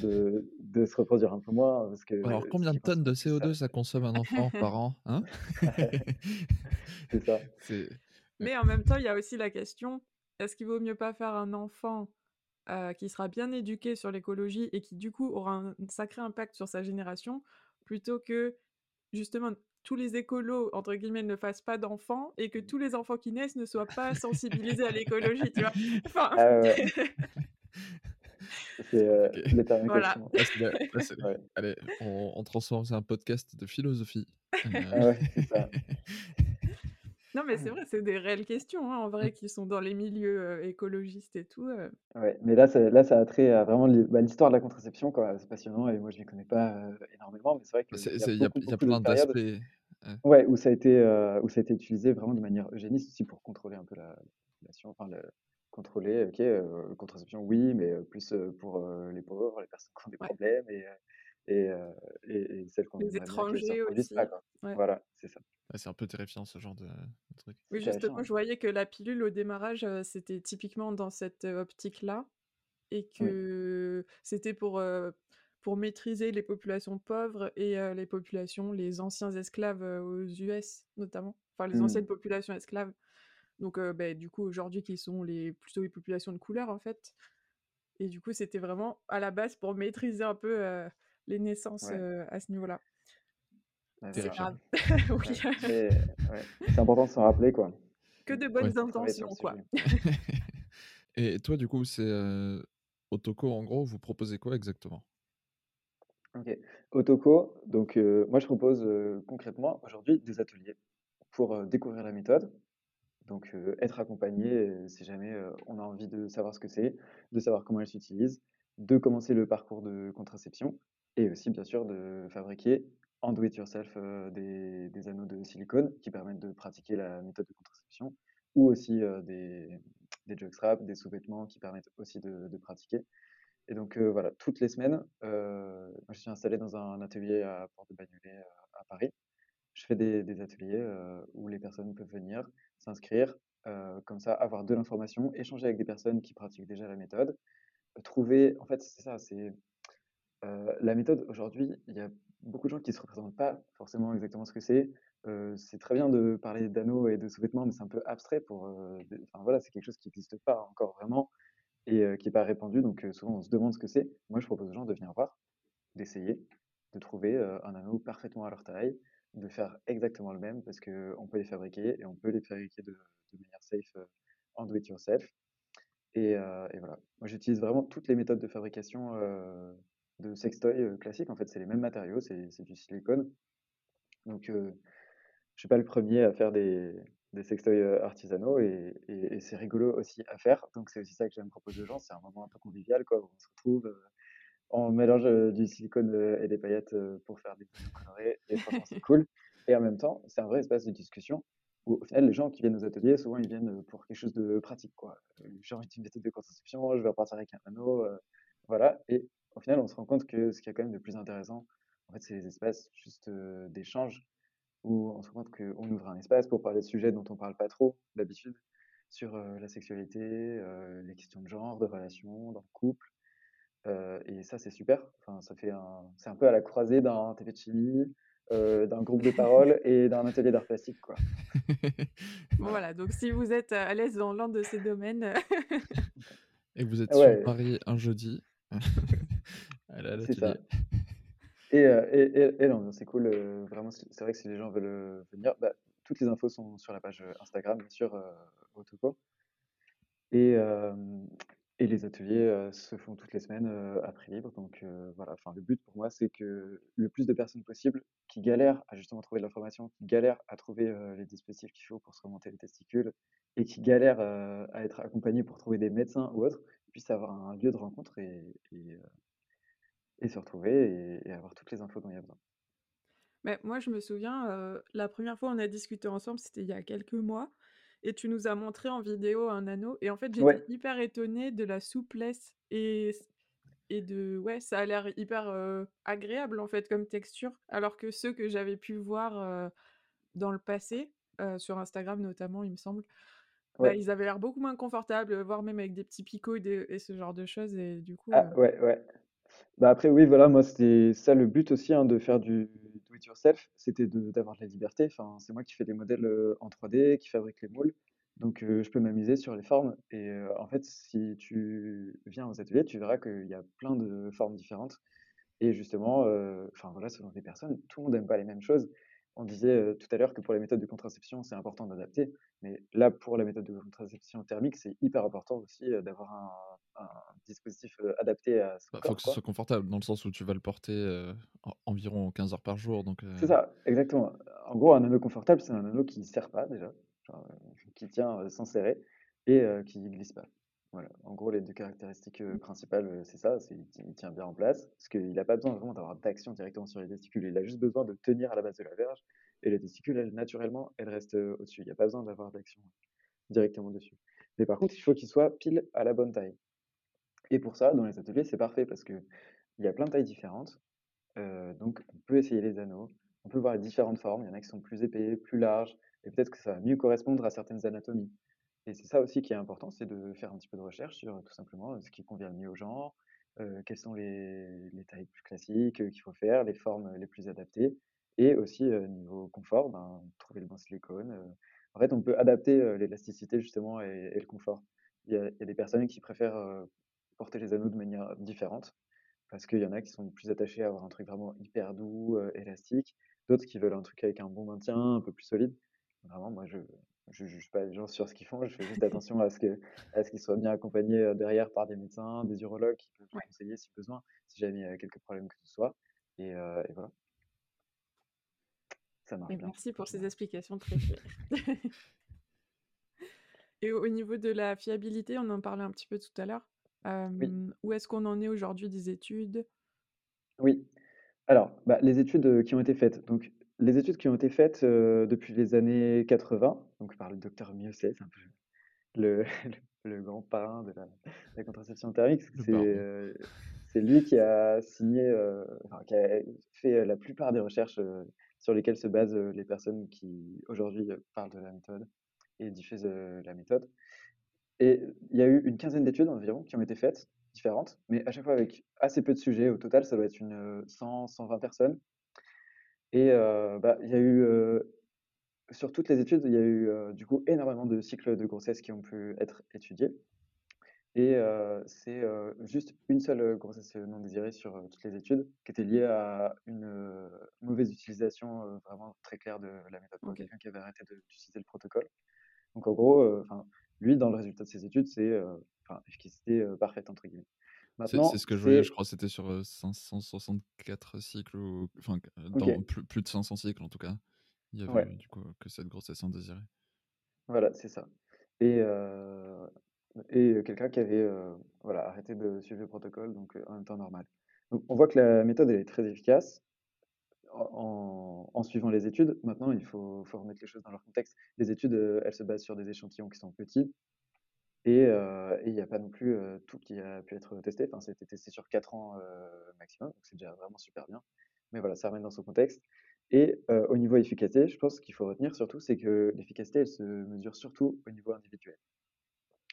de, de se reproduire un peu moins. Parce que
Alors, combien de tonnes de
consomme-
CO2 ça consomme un enfant par an hein?
C'est ça.
Mais en même temps, il y a aussi la question, est-ce qu'il vaut mieux pas faire un enfant euh, qui sera bien éduqué sur l'écologie et qui du coup aura un sacré impact sur sa génération, plutôt que justement tous les écolos, entre guillemets, ne fassent pas d'enfants et que tous les enfants qui naissent ne soient pas sensibilisés à l'écologie, tu vois. Enfin...
Ah c'est euh,
voilà.
Allez, on, on transforme c'est un podcast de philosophie.
Ah ouais, c'est ça.
Non, mais c'est vrai, c'est des réelles questions, hein, en vrai, qui sont dans les milieux écologistes et tout.
Ouais, mais là, ça, là, ça a trait à vraiment bah, l'histoire de la contraception, quoi. C'est passionnant et moi, je ne connais pas énormément, mais c'est vrai qu'il
y a, y a, plein d'aspects.
Ouais, où ça, a été, où ça a été utilisé vraiment de manière eugéniste aussi pour contrôler un peu la, population, enfin, le, contrôler, ok, contraception, oui, mais plus pour les pauvres, les personnes qui ont des problèmes et, et, et, celles qu'on
Les étrangers aussi.
Voilà, c'est ça
c'est un peu terrifiant ce genre de, truc.
Oui, justement, je voyais que la pilule au démarrage, c'était typiquement dans cette optique-là et que c'était pour, pour maîtriser les populations pauvres et les populations, les anciens esclaves aux US notamment, enfin les anciennes mmh. populations esclaves. Donc, bah, du coup, aujourd'hui, qui sont les, plutôt les populations de couleur, en fait. Et du coup, c'était vraiment à la base pour maîtriser un peu les naissances à ce niveau-là.
C'est grave.
C'est important de s'en rappeler, quoi.
Que de bonnes intentions, quoi.
Et toi, du coup, c'est euh, Otoko, en gros, vous proposez quoi exactement?
Ok. Otoko, donc moi, je propose concrètement aujourd'hui des ateliers pour découvrir la méthode. Donc, être accompagné si jamais on a envie de savoir ce que c'est, de savoir comment elle s'utilise, de commencer le parcours de contraception et aussi, bien sûr, de fabriquer en do-it-yourself des, anneaux de silicone qui permettent de pratiquer la méthode de contraception, ou aussi des, des jockstraps, des sous-vêtements qui permettent aussi de, pratiquer. Et donc voilà, toutes les semaines, je suis installé dans un atelier à Porte de Bagnolet à Paris. Je fais des, ateliers où les personnes peuvent venir s'inscrire, comme ça, avoir de l'information, échanger avec des personnes qui pratiquent déjà la méthode, trouver, en fait, c'est ça, c'est la méthode aujourd'hui, il y a beaucoup de gens qui ne se représentent pas forcément exactement ce que c'est. c'est très bien de parler d'anneaux et de sous-vêtements, mais c'est un peu abstrait pour. enfin voilà, c'est quelque chose qui n'existe pas encore vraiment et qui n'est pas répandu. Donc souvent on se demande ce que c'est. Moi je propose aux gens de venir voir, d'essayer, de trouver un anneau parfaitement à leur taille, de faire exactement le même parce qu'on peut les fabriquer et on peut les fabriquer de, manière safe en do it yourself. Et, et voilà. Moi j'utilise vraiment toutes les méthodes de fabrication de sextoy classique. En fait, c'est les mêmes matériaux, c'est du silicone. Donc, je ne suis pas le premier à faire des, des sextoys artisanaux et, c'est rigolo aussi à faire. Donc, c'est aussi ça que j'aime proposer aux gens. C'est un moment un peu convivial, quoi, où on se retrouve, on mélange du silicone et des paillettes pour faire des photos colorés et franchement, c'est cool. Et en même temps, c'est un vrai espace de discussion où, au final, les gens qui viennent aux ateliers, souvent, ils viennent pour quelque chose de pratique, quoi. J'ai envie d'une méthode de contraception, je vais repartir avec un anneau, voilà. Et au final, on se rend compte que ce qui est quand même de plus intéressant, en fait, c'est les espaces juste d'échange où on se rend compte qu'on ouvre un espace pour parler de sujets dont on ne parle pas trop d'habitude, sur la sexualité, les questions de genre, de relations, dans le couple. et ça, c'est super. Enfin, ça fait un, c'est un peu à la croisée d'un TV de chimie, d'un groupe de parole et d'un atelier d'art plastique, quoi.
voilà. Donc si vous êtes à l'aise dans l'un de ces domaines.
et vous êtes sur Paris un jeudi.
C'est ça. Et, et, et, non, c'est cool. vraiment, c'est vrai que si les gens veulent venir, bah, toutes les infos sont sur la page Instagram, bien sûr, Autoco. Et, et les ateliers se font toutes les semaines à prix libre. Donc voilà, enfin, le but pour moi, c'est que le plus de personnes possible qui galèrent à justement trouver de l'information, qui galèrent à trouver les dispositifs qu'il faut pour se remonter les testicules et qui galèrent à être accompagnés pour trouver des médecins ou autres, puissent avoir un lieu de rencontre et, et se retrouver et, avoir toutes les infos dont il y a besoin.
Mais moi, je me souviens, la première fois on a discuté ensemble, c'était il y a quelques mois, et tu nous as montré en vidéo un anneau, et en fait, j'étais hyper étonnée de la souplesse et, et de. Ouais, ça a l'air hyper agréable en fait comme texture, alors que ceux que j'avais pu voir dans le passé, sur Instagram notamment, il me semble, bah, ils avaient l'air beaucoup moins confortables, voire même avec des petits picots et, et ce genre de choses, et du coup.
Ah, ouais, ouais. Bah, après, oui, voilà, moi, c'était ça le but aussi, hein, de faire du do it yourself, c'était d'avoir de la liberté. Enfin, c'est moi qui fais des modèles, en 3D, qui fabrique les moules, donc je peux m'amuser sur les formes et en fait, si tu viens aux ateliers, tu verras qu'il y a plein de formes différentes et justement, enfin, voilà, selon les personnes, tout le monde n'aime pas les mêmes choses on disait tout à l'heure que pour les méthodes de contraception, c'est important d'adapter. Mais là, pour la méthode de contraception thermique, c'est hyper important aussi d'avoir un, dispositif adapté à ce
Il bah, faut que ce soit confortable, dans le sens où tu vas le porter environ 15 heures par jour. Donc,
C'est ça, exactement. En gros, un anneau confortable, c'est un anneau qui ne serre pas déjà, qui tient sans serrer et qui ne glisse pas. Voilà. En gros, les deux caractéristiques principales, c'est ça, c'est qu'il tient bien en place, parce qu'il n'a pas besoin vraiment d'avoir d'action directement sur les testicules, il a juste besoin de tenir à la base de la verge, et les testicules, elles, naturellement, elles restent au-dessus. Il n'y a pas besoin d'avoir d'action directement dessus. Mais par contre, il faut qu'il soit pile à la bonne taille. Et pour ça, dans les ateliers, c'est parfait, parce qu'il y a plein de tailles différentes, donc on peut essayer les anneaux, on peut voir les différentes formes, il y en a qui sont plus épais, plus larges, et peut-être que ça va mieux correspondre à certaines anatomies. Et c'est ça aussi qui est important, c'est de faire un petit peu de recherche sur tout simplement ce qui convient le mieux au genre, quelles sont les, tailles plus classiques qu'il faut faire, les formes les plus adaptées, et aussi niveau confort, ben, trouver le bon silicone. En fait, on peut adapter l'élasticité justement et, le confort. Il y, a, des personnes qui préfèrent porter les anneaux de manière différente, parce qu'il y en a qui sont plus attachés à avoir un truc vraiment hyper doux, élastique, d'autres qui veulent un truc avec un bon maintien, un peu plus solide. Vraiment, moi, je, ne juge pas les gens sur ce qu'ils font, je fais juste attention à ce qu'ils soient bien accompagnés derrière par des médecins, des urologues qui peuvent conseiller si besoin, si jamais il y a quelques problèmes que ce soit. Et, voilà.
Ça marche Merci pour ces explications très claires. et au niveau de la fiabilité, on en parlait un petit peu tout à l'heure. Où est-ce qu'on en est aujourd'hui des études?
Oui. Alors, bah, les études qui ont été faites. Donc, les études qui ont été faites, depuis les années 80, donc par le docteur Miocet, c'est un peu le le grand parrain de la contraception thermique. C'est, lui qui a signé, qui a fait, la plupart des recherches, sur lesquelles se basent, les personnes qui aujourd'hui, parlent de la méthode et diffusent, la méthode. Et il y a eu une quinzaine d'études environ qui ont été faites, différentes, mais à chaque fois avec assez peu de sujets. Au total, ça doit être une, 100-120 personnes. Et bah, il y a eu, sur toutes les études, il y a eu du coup énormément de cycles de grossesse qui ont pu être étudiés. Et c'est juste une seule grossesse non désirée sur toutes les études qui était liée à une mauvaise utilisation vraiment très claire de la méthode pour quelqu'un qui avait arrêté d'utiliser le protocole. Donc en gros, lui, dans le résultat de ses études, c'est efficacité parfaite entre guillemets.
C'est ce que je voyais, je crois que c'était sur 564 cycles, ou, enfin, dans plus, de 500 cycles en tout cas. Il y avait du coup que cette grossesse indésirée.
Voilà, c'est ça. Et, et quelqu'un qui avait voilà, arrêté de suivre le protocole, donc en temps normal. Donc on voit que la méthode elle est très efficace en, suivant les études. Maintenant, il faut, remettre les choses dans leur contexte. Les études, elles se basent sur des échantillons qui sont petits. Et il n'y a pas non plus tout qui a pu être testé. Enfin, c'était testé sur 4 ans maximum, donc c'est déjà vraiment super bien. Mais voilà, ça remet dans son contexte. Et au niveau efficacité, je pense qu'il faut retenir surtout, c'est que l'efficacité, elle se mesure surtout au niveau individuel.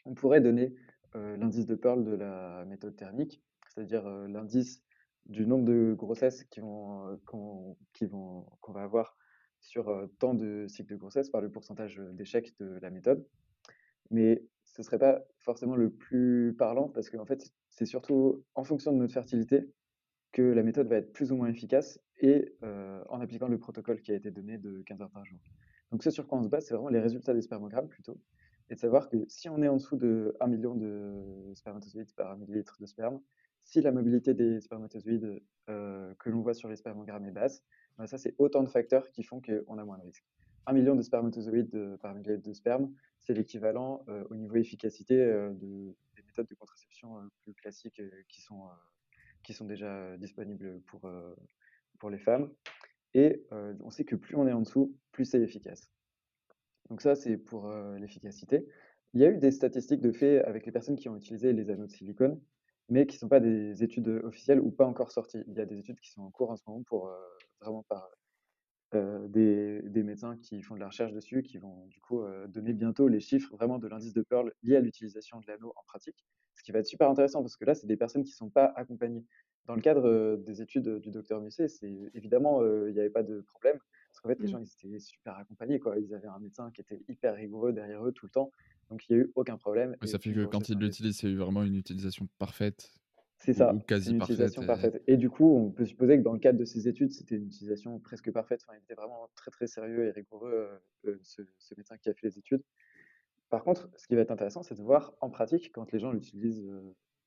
On pourrait donner l'indice de Pearl de la méthode thermique, c'est-à-dire l'indice du nombre de grossesses qui vont, vont, qu'on va avoir sur tant de cycles de grossesse par le pourcentage d'échec de la méthode. Mais ce ne serait pas forcément le plus parlant parce qu'en fait, c'est surtout en fonction de notre fertilité que la méthode va être plus ou moins efficace et en appliquant le protocole qui a été donné de 15 heures par jour. Donc ce sur quoi on se base, c'est vraiment les résultats des spermogrammes plutôt, et de savoir que si on est en dessous de 1 million de spermatozoïdes par millilitre de sperme, si la mobilité des spermatozoïdes que l'on voit sur les spermogrammes est basse, ben ça c'est autant de facteurs qui font qu'on a moins de risques. 1 million de spermatozoïdes par millilitre de sperme, c'est l'équivalent au niveau efficacité de, des méthodes de contraception plus classiques qui, sont, qui sont déjà disponibles pour, pour les femmes. Et on sait que plus on est en dessous, plus c'est efficace. Donc ça, c'est pour l'efficacité. Il y a eu des statistiques de fait avec les personnes qui ont utilisé les anneaux de silicone, mais qui ne sont pas des études officielles ou pas encore sorties. Il y a des études qui sont en cours en ce moment pour vraiment par, des, des, médecins qui font de la recherche dessus, qui vont du coup donner bientôt les chiffres vraiment de l'indice de Pearl lié à l'utilisation de l'anneau en pratique. Ce qui va être super intéressant parce que là, c'est des personnes qui ne sont pas accompagnées. Dans le cadre des études du docteur Musset, c'est évidemment, il n'y avait pas de problème. Parce qu'en fait, les mmh. gens, ils étaient super accompagnés. Quoi. Ils avaient un médecin qui était hyper rigoureux derrière eux tout le temps. Donc, il n'y a eu aucun problème.
Mais ça fait que quand ils l'utilisent, c'est vraiment une utilisation parfaite
C'est ça,
ou quasi
une
parfaite. et-
parfaite. Et du coup, on peut supposer que dans le cadre de ses études, c'était une utilisation presque parfaite. Enfin, il était vraiment très très sérieux et rigoureux, euh, euh, ce, ce médecin qui a fait les études. Par contre, ce qui va être intéressant, c'est de voir en pratique, quand les gens l'utilisent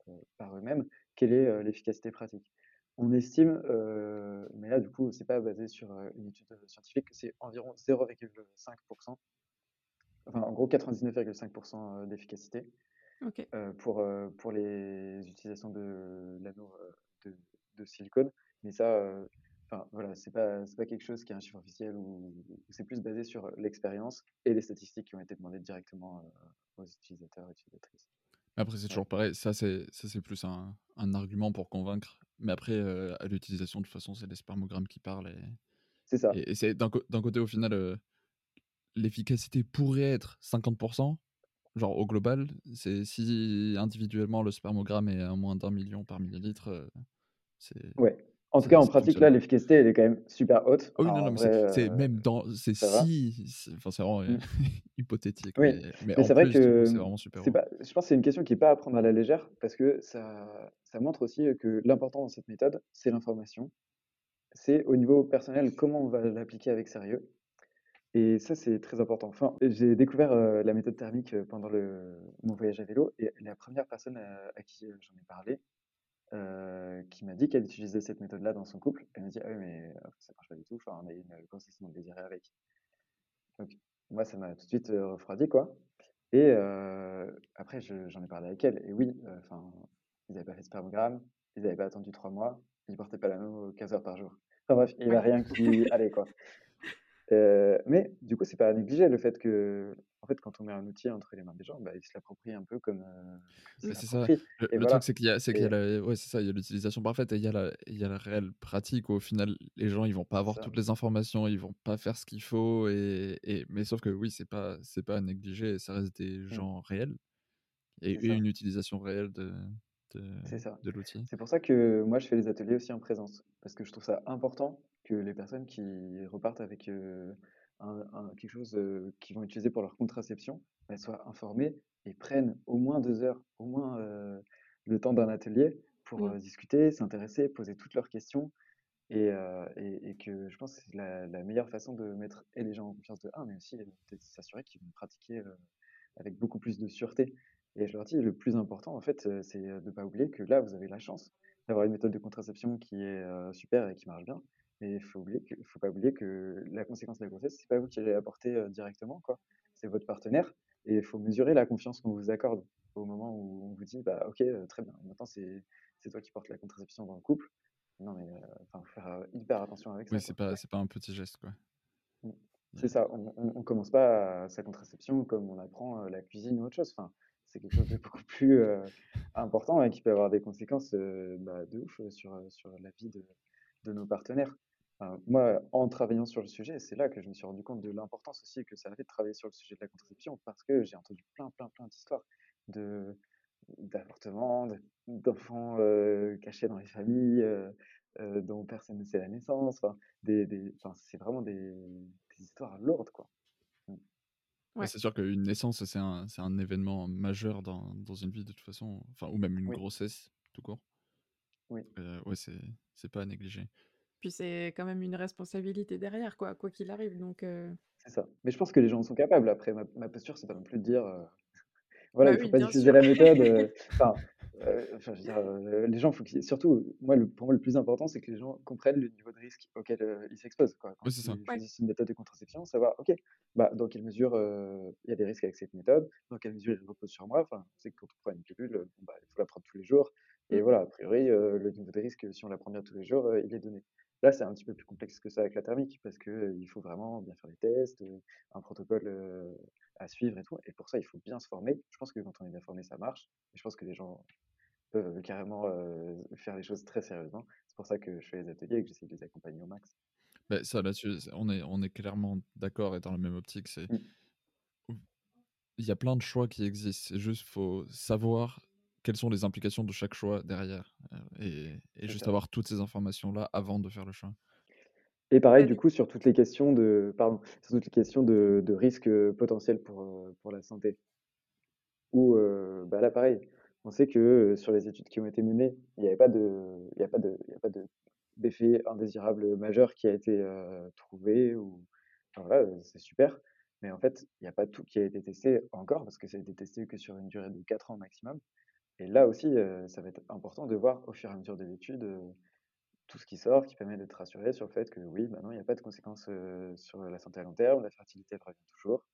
euh, par eux-mêmes, quelle est euh, l'efficacité pratique. On estime, mais là du coup, c'est pas basé sur une étude scientifique, c'est environ 0,5%, enfin en gros 99,5% euh, d'efficacité euh, pour, euh, pour les utilisations de l'anneau de, de silicone. Mais ça, euh, enfin voilà, c'est pas, c'est pas quelque chose qui est un chiffre officiel ou ou c'est plus basé sur l'expérience et les statistiques qui ont été demandées directement euh, aux utilisateurs et utilisatrices.
Après, c'est toujours pareil. Ça, c'est ça, c'est plus un, un argument pour convaincre. Mais après, euh, à l'utilisation, de toute façon, c'est les spermogrammes qui parlent. Et,
c'est ça.
et, et c'est d'un côté, au final, euh, l'efficacité pourrait être 50%. Genre, au global, c'est si individuellement le spermogramme est à moins d'un million par millilitre, euh, c'est
Ouais. En tout cas, en pratique, là, l'efficacité, elle est quand même super haute.
Ah oui,
Alors,
non, non, mais c'est
euh,
même dans. C'est si. Enfin, c'est vraiment euh,
Mm.
hypothétique.
Oui,
Mais, mais
c'est vrai que
c'est vraiment super haut.
pas, je pense que c'est une question qui n'est pas à prendre à la légère parce que ça, ça montre aussi que l'important dans cette méthode, c'est l'information. C'est au niveau personnel comment on va l'appliquer avec sérieux. Et ça, c'est très important. Enfin, j'ai découvert euh, la méthode thermique pendant le, mon voyage à vélo et la première personne à, à qui j'en ai parlé, euh, qui m'a dit qu'elle utilisait cette méthode-là dans son couple, elle m'a dit, ah oui, mais euh, ça marche pas du tout, enfin, on a eu une non désirée avec. Donc, moi, ça m'a tout de suite refroidi, quoi. Et après, je- j'en ai parlé avec elle. Et oui, enfin, ils n'avaient pas fait de spermogramme, ils n'avaient pas attendu trois mois, ils portaient pas l'anneau 15 heures par jour. Enfin bref, il n'y avait rien qui allait, quoi. Euh, mais du coup, c'est pas à négliger le fait que, en fait, quand on met un outil entre les mains des gens, bah, ils se l'approprient un peu comme, euh,
c'est ça. Le, truc, c'est qu'il y a, c'est qu'il y a
Et
la, ouais, c'est ça, il y a l'utilisation parfaite et il y a la, il y a la réelle pratique où au final, les gens, ils vont pas avoir
ça.
toutes les informations, ils vont pas faire ce qu'il faut et, et, mais sauf que oui, c'est pas, c'est pas à négliger et ça reste des
Mm,
gens réels et, une utilisation réelle de, de, de l'outil.
C'est pour ça que moi, je fais les ateliers aussi en présence, parce que je trouve ça important que les personnes qui repartent avec euh, un, un- quelque chose euh, qu'ils vont utiliser pour leur contraception, elles soient informées et prennent au moins deux heures, au moins euh, le temps d'un atelier pour
Mm.
euh, discuter, s'intéresser, poser toutes leurs questions. Et, euh, et, et que je pense que c'est la, la meilleure façon de mettre et les gens en confiance de un, mais aussi euh, de s'assurer qu'ils vont pratiquer euh, avec beaucoup plus de sûreté. Et je leur dis, le plus important, en fait, euh, c'est euh, de ne pas oublier que là, vous avez la chance d'avoir une méthode de contraception qui est euh, super et qui marche bien. Mais il faut oublier que, faut pas oublier que la conséquence de la grossesse, c'est pas vous qui allez apporter euh, directement, quoi. C'est votre partenaire. Et il faut mesurer la confiance qu'on vous accorde au moment où on vous dit, bah, ok, euh, très bien, maintenant c'est c'est toi qui portes la contraception dans le couple. Non, mais euh, enfin, faut faire euh, hyper attention avec
Oui,
ça,
c'est
quoi.
pas, c'est pas un petit geste, quoi.
Mm.
Y
C'est
a-
ça, on, on, on commence pas à sa contraception comme on apprend la cuisine ou autre chose. Enfin, c'est quelque chose de beaucoup plus euh, important et qui peut avoir des conséquences euh, bah, de ouf sur, sur la vie de, de nos partenaires. Moi, en travaillant sur le sujet, c'est là que je me suis rendu compte de l'importance aussi que ça avait de travailler sur le sujet de la contraception parce que j'ai entendu plein, plein, plein d'histoires de d'avortements, de- d'enfants euh, cachés dans les familles, euh, euh, dont personne ne sait la naissance. Enfin, des, des, enfin, c'est vraiment des, des histoires lourdes, quoi. Mm.
Bah,
Ouais.
c'est sûr qu'une naissance, c'est un, c'est un événement majeur dans, dans une vie de toute façon, enfin, ou même une
Oui,
grossesse, tout court.
oui,
Euh, ouais, c'est, c'est pas à négliger.
Puis c'est quand même une responsabilité derrière, quoi, quoi qu'il arrive. Donc, euh,
c'est ça. Mais je pense que les gens en sont capables. Après, ma, ma posture, c'est pas non plus de dire, euh, voilà,
bah
il faut
oui,
pas
bien
diffuser
sûr.
la méthode. euh, Enfin, euh, enfin, je veux dire, euh, les gens, faut qu'ils, surtout, moi, le, pour moi, le plus important, c'est que les gens comprennent le niveau de risque auquel euh, ils s'exposent, quoi. Quand
Oui, c'est ça.
ils
Ouais.
choisissent une méthode de contraception, savoir, ok, bah, dans quelle mesure euh, il y a des risques avec cette méthode, dans quelle mesure il repose sur moi. Enfin, c'est que quand on prend une pilule, euh, bon, bah, il faut la prendre tous les jours. Et
Mm.
voilà, a priori, euh, le niveau de risque, si on la prend bien tous les jours, euh, il est donné. Là, c'est un petit peu plus complexe que ça avec la thermique, parce que euh, il faut vraiment bien faire les tests, euh, un protocole euh, à suivre et tout. Et pour ça, il faut bien se former. Je pense que quand on est bien formé, ça marche. Et je pense que les gens peuvent carrément faire les choses très sérieusement. C'est pour ça que je fais les ateliers et que j'essaie de les accompagner au max.
Bah, ça, là-dessus, on est, on est clairement d'accord et dans la même optique. C'est,
Mm.
il y a plein de choix qui existent. C'est juste, faut savoir quelles sont les implications de chaque choix derrière euh, et, juste
ça.
avoir toutes ces informations-là avant de faire le choix?
Et pareil, du coup, sur toutes les questions de, pardon, sur toutes les questions de, de risques euh, potentiels pour, euh, pour la santé. Ou, euh, bah là, pareil, on sait que sur les études qui ont été menées, il n'y avait pas de, il y a pas de, il y a pas de d'effet indésirable majeur qui a été trouvé ou voilà, c'est super. Mais en fait, il n'y a pas tout qui a été testé encore parce que ça a été testé que sur une durée de 4 ans maximum. Et là aussi, ça va être important de voir au fur et à mesure des études tout ce qui sort, qui permet d'être rassuré sur le fait que oui, maintenant, il n'y a pas de conséquences sur la santé à long terme, la fertilité revient toujours.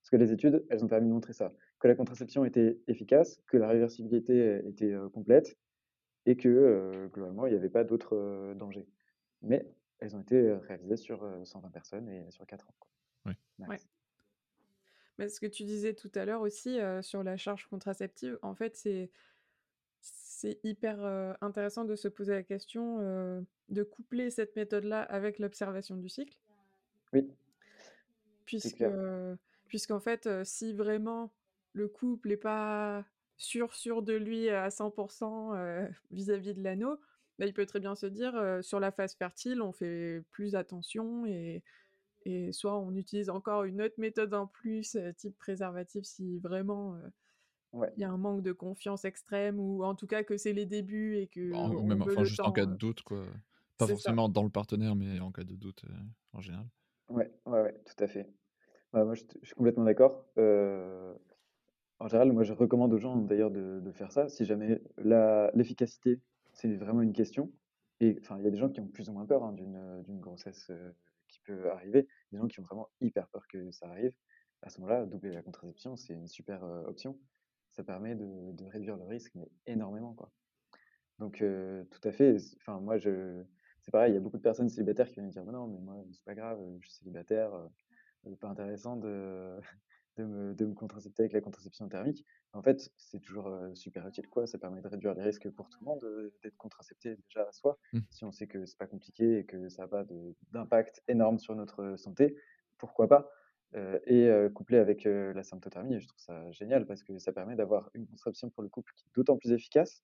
Parce que les études, elles ont permis de montrer ça, que la contraception était efficace, que la réversibilité était complète et que globalement, il n'y avait pas d'autres dangers. Mais elles ont été réalisées sur 120 personnes et sur 4 ans.
Oui.
Mais ce que tu disais tout à l'heure aussi sur la charge contraceptive, en fait, c'est c'est hyper intéressant de se poser la question de coupler cette méthode-là avec l'observation du cycle.
Oui.
Puisque, puisqu'en fait, si vraiment le couple n'est pas sûr, sûr de lui à 100% vis-à-vis de l'anneau, bah, il peut très bien se dire sur la phase fertile, on fait plus attention et, et soit on utilise encore une autre méthode en plus, type préservatif, si vraiment il y a un manque de confiance extrême ou en tout cas que c'est les débuts et que.
Ou même enfin, juste en cas de doute, quoi. Pas forcément dans le partenaire, mais en cas de doute en général.
Ouais, ouais, ouais, tout à fait. moi, je, suis complètement d'accord. en général, moi, je recommande aux gens d'ailleurs de, de, faire ça. Si jamais l'efficacité, c'est vraiment une question. Et enfin, il y a des gens qui ont plus ou moins peur hein, d'une grossesse qui peut arriver. Des gens qui ont vraiment hyper peur que ça arrive. À ce moment-là, doubler la contraception, c'est une super option ça permet de, réduire le risque, mais énormément, quoi. Donc, tout à fait. Enfin, moi, je, c'est pareil, il y a beaucoup de personnes célibataires qui viennent dire non, mais moi, c'est pas grave, je suis célibataire, pas intéressant de, de, me, de me contracepter avec la contraception thermique. En fait, c'est toujours super utile, quoi. Ça permet de réduire les risques pour tout le monde d'être contracepté déjà à soi. Mmh. Si on sait que c'est pas compliqué et que ça n'a pas d'impact énorme sur notre santé, pourquoi pas et couplé avec la symptothermie, je trouve ça génial parce que ça permet d'avoir une contraception pour le couple qui est d'autant plus efficace,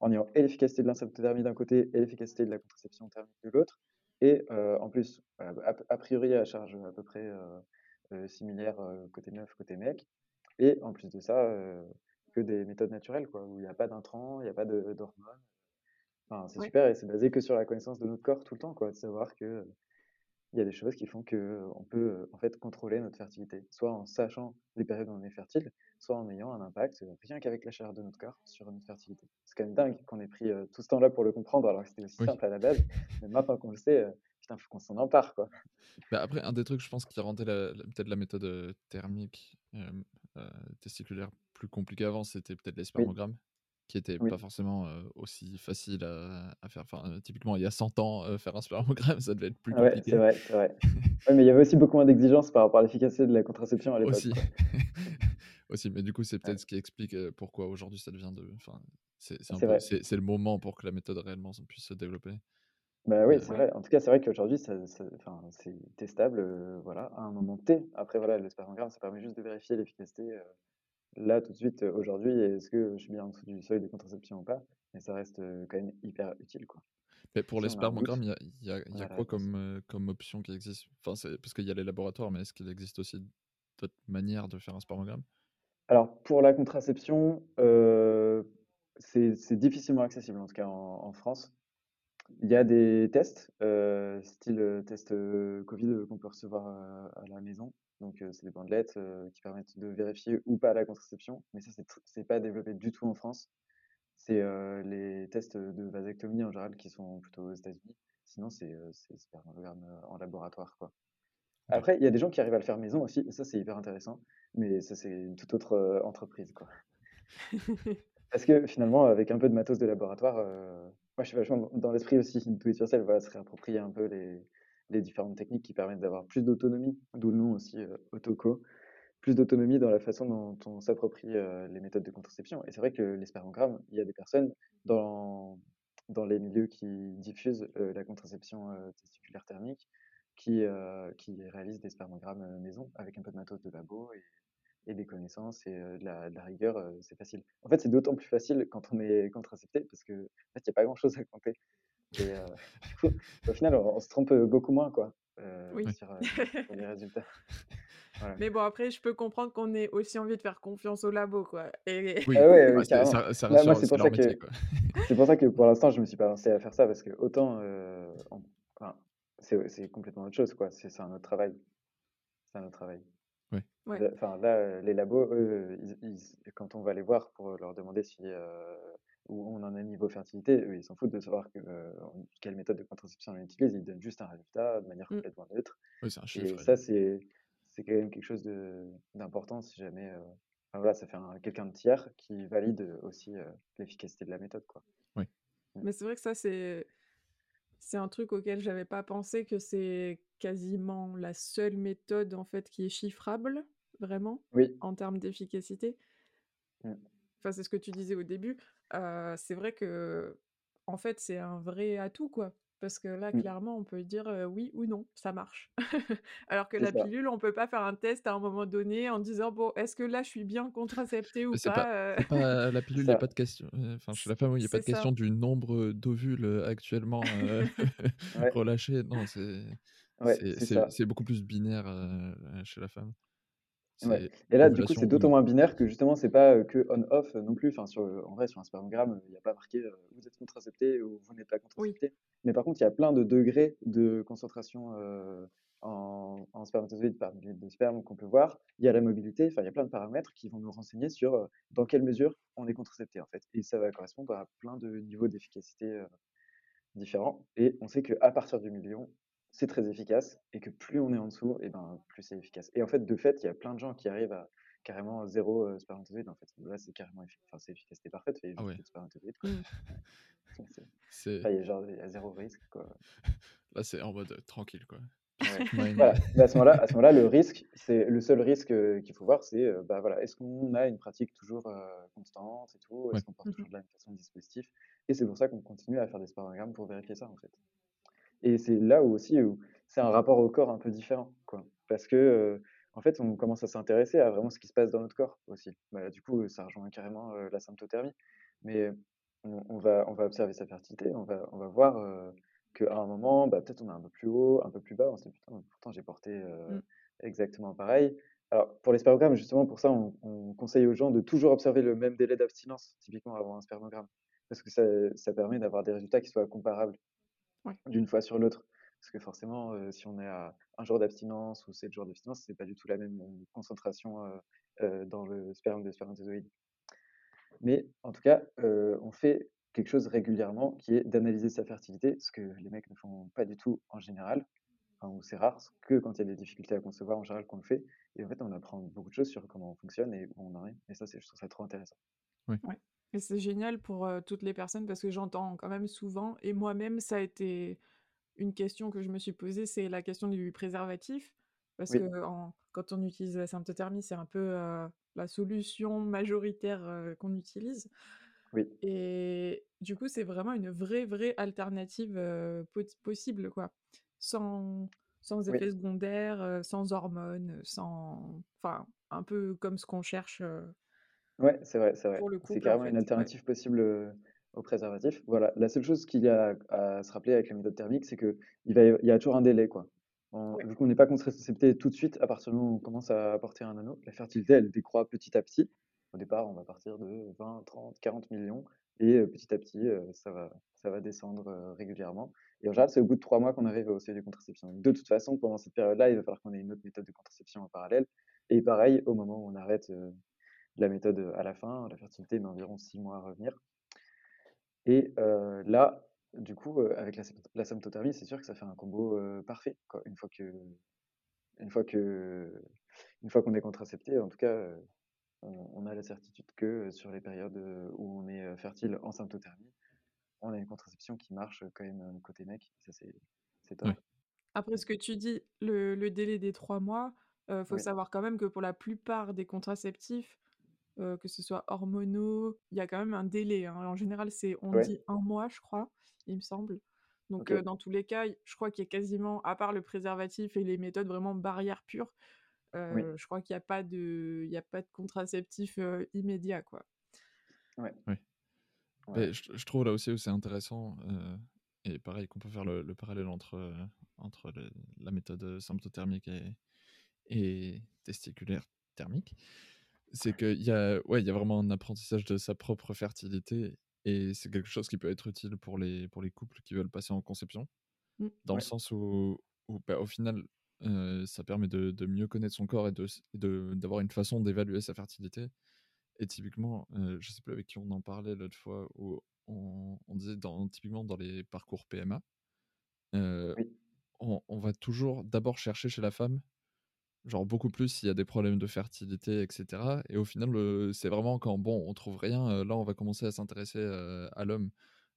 en ayant et l'efficacité de la symptothermie d'un côté et l'efficacité de la contraception thermique de l'autre. Et en plus, a, priori à charge à peu près similaire côté meuf, côté mec. Et en plus de ça, que des méthodes naturelles, quoi, où il n'y a pas d'intrants, il n'y a pas d'hormones. Enfin, c'est super et c'est basé que sur la connaissance de notre corps tout le temps, quoi, de savoir que il y a des choses qui font qu'on peut en fait contrôler notre fertilité, soit en sachant les périodes où on est fertile, soit en ayant un impact rien qu'avec la chaleur de notre corps sur notre fertilité. C'est quand même dingue qu'on ait pris tout ce temps-là pour le comprendre alors que c'était aussi simple à la base. Mais maintenant qu'on le sait, putain, faut qu'on s'en empare quoi.
Bah, après, un des trucs, je pense, qui a rendu peut-être la méthode thermique testiculaire plus compliquée avant, c'était peut-être les spermogrammes qui était pas forcément aussi facile à, faire. Enfin, typiquement, il y a 100 ans, faire un spermogramme, ça devait être plus compliqué.
Ouais, c'est vrai, c'est vrai. mais il y avait aussi beaucoup moins d'exigences par rapport à l'efficacité de la contraception à l'époque.
Aussi. aussi, mais du coup, c'est peut-être ce qui explique pourquoi aujourd'hui ça devient de. Enfin, c'est le moment pour que la méthode réellement puisse se développer.
Bah oui, c'est vrai. En tout cas, c'est vrai qu'aujourd'hui, ça, c'est testable voilà, à un moment T. Après, voilà, le spermogramme, ça permet juste de vérifier l'efficacité là, tout de suite, aujourd'hui, est-ce que je suis bien en dessous du seuil de contraception ou pas Mais ça reste quand même hyper utile. Quoi.
Mais pour les spermogrammes, il y a, y a, quoi comme, comme option qui existe? Enfin, Parce qu'il y a les laboratoires, mais est-ce qu'il existe aussi d'autres manières de faire un spermogramme
Alors, pour la contraception, c'est difficilement accessible, en tout cas en, France. Il y a des tests, style test Covid qu'on peut recevoir à la maison. Donc, c'est des bandelettes qui permettent de vérifier ou pas la contraception. Mais ça, c'est n'est pas développé du tout en France. C'est les tests de vasectomie en général qui sont plutôt aux États-Unis. Sinon, c'est spermogramme en laboratoire. Quoi. Après, il y a des gens qui arrivent à le faire maison aussi. Et ça, c'est hyper intéressant. Mais ça, c'est une toute autre entreprise. Quoi. Parce que finalement, avec un peu de matos de laboratoire, moi, je suis vachement dans l'esprit aussi do it yourself, voilà, se réapproprier un peu les, les différentes techniques qui permettent d'avoir plus d'autonomie, d'où le nom aussi euh, Autoco, plus d'autonomie dans la façon dont on s'approprie euh, les méthodes de contraception. Et c'est vrai que les spermogrammes, il y a des personnes dans, dans les milieux qui diffusent euh, la contraception testiculaire thermique qui, qui réalisent des spermogrammes maison avec un peu de matos de labo et, et des connaissances et de, la, rigueur, c'est facile. En fait, c'est d'autant plus facile quand on est contracepté parce qu'en fait, il n'y a pas grand-chose à compter. Et du coup, au final, on, se trompe beaucoup moins quoi,
oui.
sur, les résultats.
Mais bon, après, je peux comprendre qu'on ait aussi envie de faire confiance au labo, quoi. Et...
Oui,
ouais, ouais, c'est pour ça que
métier,
c'est pour ça que pour l'instant, je me suis pas lancé à faire ça parce que autant, euh, en- enfin, c'est c'est complètement autre chose, quoi. C'est c'est un autre travail. C'est un autre travail.
Ouais.
Là- Enfin, là, euh, les labos, eux, ils- ils- quand on va les voir pour leur demander si euh, où on en est niveau fertilité, eux, ils s'en foutent de savoir que, euh, quelle méthode de contraception on utilise. Ils donnent juste un résultat de manière
Mm.
complètement neutre.
Oui, c'est un
Et
chiffre.
ça, c'est c'est quand même quelque chose de d'important si jamais. euh, enfin, voilà, ça fait un- quelqu'un de tiers qui valide aussi euh, l'efficacité de la méthode, quoi.
Mais c'est vrai que ça, c'est c'est un truc auquel j'avais pas pensé, que c'est quasiment la seule méthode, en fait, qui est chiffrable, vraiment,
Oui.
en termes d'efficacité.
Mm.
Enfin, c'est ce que tu disais au début. Euh, c'est vrai que, en fait, c'est un vrai atout, quoi. Parce que là,
Mm.
clairement, on peut dire euh, oui ou non, ça marche. Alors que la
ça.
pilule, on peut pas faire un test à un moment donné en disant, bon, est-ce que là, je suis bien contraceptée ou pas
pas,
euh,
c'est pas la pilule, il n'y a pas de question. Enfin, chez la femme, il n'y a pas de question du nombre d'ovules actuellement euh,
Ouais,
relâchés. Non, c'est
ouais,
beaucoup plus binaire chez la femme.
Ouais. Et là, du coup, c'est d'autant moins binaire que justement, c'est pas euh, que on-off euh, non plus. Enfin, sur, le- en vrai, sur un spermogramme, il n'y a pas marqué euh, vous êtes contracepté ou vous n'êtes pas
Oui.
contracepté. Mais par contre, il y a plein de degrés de concentration euh, en, en spermatozoïdes par millilitre de sperme qu'on peut voir. Il y a la mobilité, enfin, il y a plein de paramètres qui vont nous renseigner sur euh, dans quelle mesure on est contracepté, en fait. Et ça va correspondre à plein de niveaux d'efficacité euh, différents. Et on sait qu'à partir du million, c'est très efficace et que plus on est en dessous, et ben, plus c'est efficace. Et en fait, de fait, il y a plein de gens qui arrivent à carrément zéro euh, spermatozoïde. En fait, là, c'est carrément effi- enfin, c'est efficacité parfaite, il y a
Ah ouais.
de. C'est- enfin, il y a genre il y a zéro risque. Quoi.
là, c'est en mode euh, tranquille, quoi.
Ouais. Voilà. À ce moment-là, à ce moment-là, le risque, c'est le seul risque euh, qu'il faut voir, c'est euh, bah voilà, est-ce qu'on a une pratique toujours constante et tout,
Ouais.
est-ce qu'on porte
Mhm.
toujours de la même façon le dispositif, et c'est pour ça qu'on continue à faire des spermogrammes pour vérifier ça en fait. Et c'est là où aussi où c'est un rapport au corps un peu différent, quoi, parce que euh, en fait, on commence à s'intéresser à vraiment ce qui se passe dans notre corps aussi. Bah, du coup, ça rejoint carrément euh, la symptothermie, mais on, on va on va observer sa fertilité, on va on va voir. euh, qu'à un moment, bah, peut-être on est un peu plus haut, un peu plus bas, on se dit putain, pourtant j'ai porté euh,
Mm.
exactement pareil. Alors pour les spermogrammes, justement, pour ça, on, on conseille aux gens de toujours observer le même délai d'abstinence, typiquement avant un spermogramme, parce que ça, ça permet d'avoir des résultats qui soient comparables
Ouais.
d'une fois sur l'autre. Parce que forcément, euh, si on est à un jour d'abstinence ou sept jours d'abstinence, c'est pas du tout la même euh, concentration euh, dans le sperme de spermatozoïdes. Mais en tout cas, on fait quelque chose régulièrement qui est d'analyser sa fertilité, ce que les mecs ne font pas du tout en général, enfin, ou c'est rare, que quand il y a des difficultés à concevoir en général qu'on le fait. Et en fait, on apprend beaucoup de choses sur comment on fonctionne et où on en est. Et ça, je trouve ça trop intéressant.
Ouais. Et c'est génial pour euh, toutes les personnes parce que j'entends quand même souvent, et moi-même, ça a été une question que je me suis posée, c'est la question du préservatif. Parce
Oui,
que en- quand on utilise la symptothermie, c'est un peu euh, la solution majoritaire euh, qu'on utilise.
oui,
Et du coup, c'est vraiment une vraie, vraie alternative euh, po- possible, quoi. Sans, sans
oui.
effets secondaires, euh, sans hormones, sans... Enfin, un peu comme ce qu'on cherche euh,
Ouais, c'est vrai, c'est vrai.
pour le
C'est
couple, en
carrément une
fait. Ouais.
alternative possible euh, au préservatif. Voilà. La seule chose qu'il y a à, à se rappeler avec la méthode thermique, c'est que il va y, il y a toujours un délai, quoi. En-
Ouais.
vu qu'on n'est pas contracepté tout de suite, à partir du moment où on commence à apporter un anneau, la fertilité, elle décroît petit à petit. Au départ, on va partir de 20, 30, 40 millions, et euh, petit à petit, euh, ça va, ça va descendre euh, régulièrement. Et en général, c'est au bout de trois mois qu'on arrive au seuil de contraception. De toute façon, pendant cette période-là, il va falloir qu'on ait une autre méthode de contraception en parallèle. Et pareil, au moment où on arrête euh, la méthode à la fin, la fertilité met environ six mois à revenir. Et euh, là, du coup, euh, avec la, sympto- la symptothermie, c'est sûr que ça fait un combo euh, parfait, quoi. Une fois que, une fois que, une fois qu'on est contracepté, en tout cas, on, on a la certitude que sur les périodes où on est fertile en symptothermie, on a une contraception qui marche quand même côté mec. Ça, c'est, top.
Ouais.
Après, ce que tu dis, le, le délai des trois mois, il faut savoir quand même que pour la plupart des contraceptifs, euh, que ce soit hormonaux, il y a quand même un délai. hein. En général, c'est on
ouais,
dit un mois, je crois, il me semble. Donc, euh, dans tous les cas, je crois qu'il y a quasiment, à part le préservatif et les méthodes vraiment barrières pures,
oui,
euh, je crois qu'il n'y a pas de, il y a pas de contraceptif euh, immédiat, quoi.
ouais,
Ouais.
ouais,
Mais je, je trouve là aussi où c'est intéressant, euh, et pareil qu'on peut faire le, le parallèle entre, euh, entre le- la méthode symptothermique et, et testiculaire thermique, c'est qu'il y, a, ouais, y a vraiment un apprentissage de sa propre fertilité et c'est quelque chose qui peut être utile pour les, pour les couples qui veulent passer en conception,
Mmh.
dans le sens où, où, bah, au final, euh, ça permet de, de mieux connaître son corps et de, de- d'avoir une façon d'évaluer sa fertilité. Et typiquement, euh, je sais plus avec qui on en parlait l'autre fois, où on, on disait dans, typiquement dans les parcours PMA, euh,
Oui.
on, on va toujours d'abord chercher chez la femme, genre beaucoup plus s'il y a des problèmes de fertilité, etc. Et au final, c'est vraiment quand bon, on trouve rien, euh, là on va commencer à s'intéresser euh, à l'homme.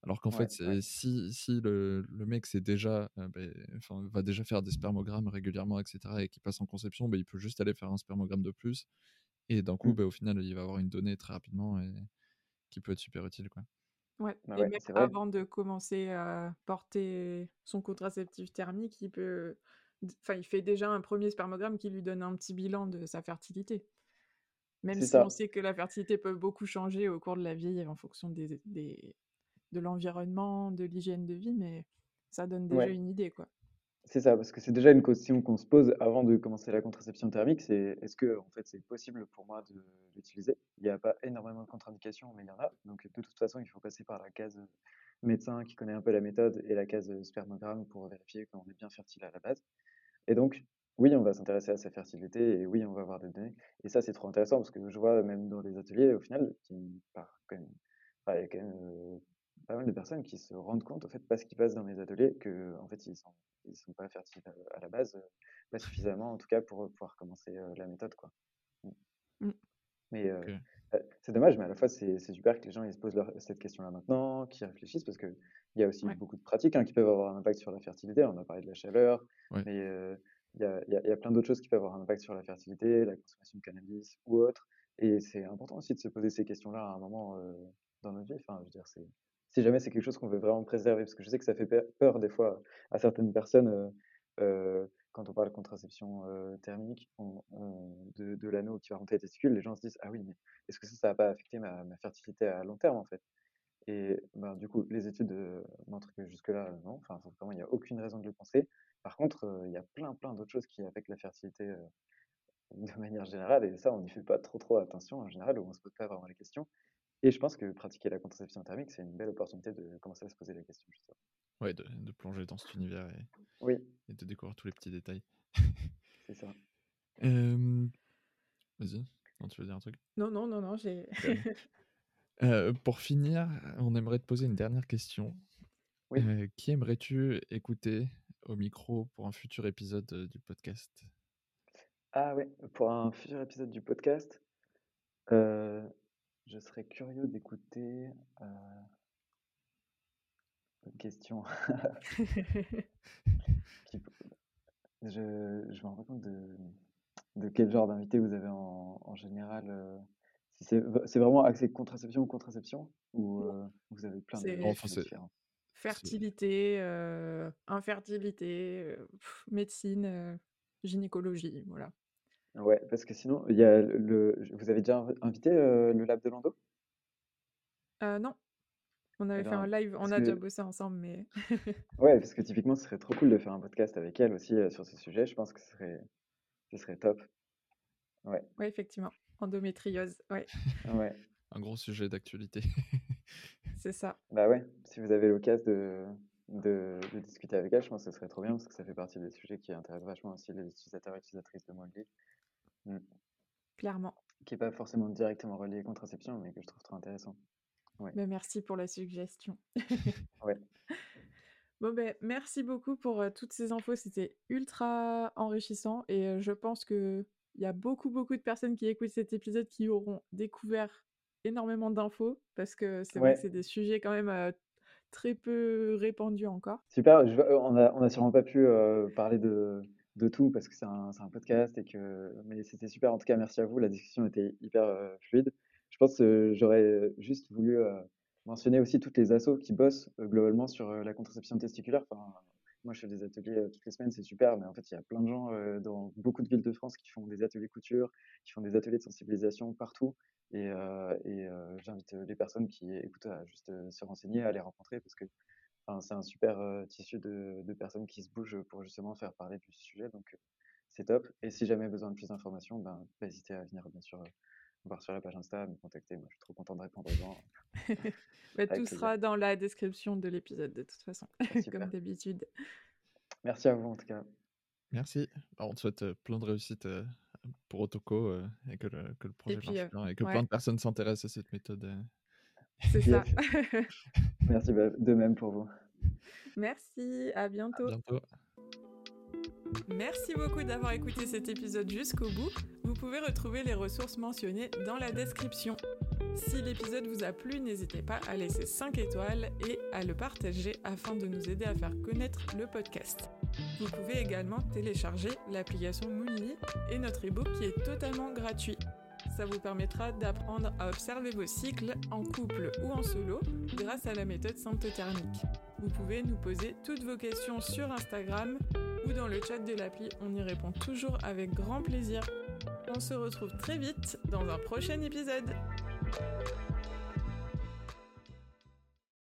Alors qu'en
Ouais,
fait,
ouais.
si, si le, le mec c'est déjà, euh, ben, enfin, va déjà faire des spermogrammes régulièrement, etc. et qu'il passe en conception, ben, il peut juste aller faire un spermogramme de plus. Et d'un coup,
Mmh.
ben, au final, il va avoir une donnée très rapidement et qui peut être super utile. Quoi.
Ouais,
Bah
et même avant de commencer à porter son contraceptif thermique, il peut enfin, il fait déjà un premier spermogramme qui lui donne un petit bilan de sa fertilité. Même si on sait que la fertilité peut beaucoup changer au cours de la vie en fonction des des de l'environnement, de l'hygiène de vie, mais ça donne déjà
Ouais.
une idée, quoi.
C'est ça, parce que c'est déjà une question qu'on se pose avant de commencer la contraception thermique, c'est est-ce que en fait c'est possible pour moi de l'utiliser? Il n'y a pas énormément de contre-indications, mais il y en a. Donc de toute façon, il faut passer par la case médecin qui connaît un peu la méthode et la case spermogramme pour vérifier qu'on est bien fertile à la base. Et donc, oui, on va s'intéresser à sa fertilité et oui, on va avoir des données. Et ça, c'est trop intéressant parce que je vois même dans les ateliers, au final, qui part quand même, enfin, il y a quand même euh, pas mal de personnes qui se rendent compte, au fait, parce qu'ils passent dans les ateliers, que en fait, ils sont, ils sont pas fertiles à, à la base, euh, pas suffisamment en tout cas pour euh, pouvoir commencer euh, la méthode, quoi. Mm.
Mmh.
Mais c'est dommage, mais à la fois, c'est super que les gens ils se posent leur- cette question-là maintenant, qu'ils réfléchissent, parce qu'il y a aussi
Ouais.
beaucoup de pratiques hein, qui peuvent avoir un impact sur la fertilité. On a parlé de la chaleur,
Ouais.
mais euh, il y a, il y a- il y a plein d'autres choses qui peuvent avoir un impact sur la fertilité, la consommation de cannabis ou autre. Et c'est important aussi de se poser ces questions-là à un moment euh, dans notre vie. Enfin, je veux dire, si jamais c'est quelque chose qu'on veut vraiment préserver, parce que je sais que ça fait pe- peur des fois à certaines personnes euh, quand on parle de contraception euh, thermique on- on- de, de l'anneau qui va remonter les testicules, les gens se disent, ah oui, mais est-ce que ça, ça va pas affecter ma, ma fertilité à long terme en fait? Et ben, du coup, les études euh, montrent que jusque-là, non. Enfin, vraiment, il n'y a aucune raison de le penser. Par contre, euh, il y a plein, plein d'autres choses qui affectent la fertilité de manière générale. Et ça, on n'y fait pas trop, trop attention en général, ou on ne se pose pas vraiment la question. Et je pense que pratiquer la contraception thermique, c'est une belle opportunité de commencer à se poser la question, justement.
Ouais, de, de plonger dans cet univers et,
Oui,
et de découvrir tous les petits détails.
c'est ça.
Euh, Vas-y, non, tu veux dire un truc?
Non, non, non, non, j'ai.
Euh, Pour finir, on aimerait te poser une dernière question.
Oui.
Euh, qui aimerais-tu écouter au micro pour un futur épisode euh, du podcast?
Ah ouais, pour un futur épisode du podcast, euh, je serais curieux d'écouter. Bonne question. Je, je me rends compte de, de quel genre d'invité vous avez en, en général. Si c'est vraiment axé contraception ou contraception ou euh, vous avez plein de
c'est
Bon, enfin,
différents.
fertilité, euh, infertilité, euh, pff, médecine, euh, gynécologie, voilà.
Ouais, parce que sinon, il y a le, vous avez déjà inv- invité euh, le Lab de Lando?
Euh, non, on
Eh
avait fait un
ben,
live, on a déjà bossé ensemble, mais
ouais, parce que typiquement, ce serait trop cool de faire un podcast avec elle aussi euh, sur ce sujet. Je pense que ce serait, ce serait top. Ouais,
ouais, effectivement, endométriose, ouais,
ouais.
un gros sujet d'actualité.
c'est ça.
Bah ouais, si vous avez l'occasion de, de, de discuter avec elle, je pense que ce serait trop bien parce que ça fait partie des sujets qui intéressent vachement aussi les utilisateurs et utilisatrices de Molly, Mm.
Clairement.
qui n'est pas forcément directement relié contraception, mais que je trouve trop intéressant. Ouais,
Mais merci pour la suggestion.
ouais,
Bon, ben, merci beaucoup pour euh, toutes ces infos. C'était ultra enrichissant et euh, je pense que il y a beaucoup, beaucoup de personnes qui écoutent cet épisode qui auront découvert énormément d'infos parce que c'est vrai que c'est des sujets quand même euh, très peu répandus encore.
Super, je on a, on a sûrement pas pu euh, parler de, de tout parce que c'est un, podcast et que, mais c'était super. En tout cas, merci à vous. La discussion était hyper euh, fluide. Je pense que j'aurais juste voulu mentionner aussi toutes les assos qui bossent globalement sur la contraception testiculaire. Enfin, moi, je fais des ateliers toutes les semaines, c'est super, mais en fait, il y a plein de gens dans beaucoup de villes de France qui font des ateliers couture, qui font des ateliers de sensibilisation partout. Et, j'invite les personnes qui écoutent à juste se renseigner, à les rencontrer parce que c'est un super tissu de, de personnes qui se bougent pour justement faire parler du sujet. Donc, c'est top. Et si jamais besoin de plus d'informations, ben, n'hésitez à venir bien sûr voir sur la page Insta, me contacter. Moi, je suis trop content de répondre aux gens.
Bah, tout sera dans la description de l'épisode de toute façon, ah, comme d'habitude.
Merci à vous en tout cas.
Merci. on te souhaite plein de réussite pour Otoko et que le, que le projet marche bien et que plein de personnes s'intéressent à cette méthode.
C'est ça.
Merci bah, de même pour vous.
Merci, à bientôt.
À bientôt.
Merci beaucoup d'avoir écouté cet épisode jusqu'au bout. Vous pouvez retrouver les ressources mentionnées dans la description. Si l'épisode vous a plu, n'hésitez pas à laisser 5 étoiles et à le partager afin de nous aider à faire connaître le podcast. Vous pouvez également télécharger l'application Moonly et notre ebook qui est totalement gratuit. Ça vous permettra d'apprendre à observer vos cycles en couple ou en solo grâce à la méthode symptothermique. Vous pouvez nous poser toutes vos questions sur Instagram le chat de l'appli, on y répond toujours avec grand plaisir. On se retrouve très vite dans un prochain épisode.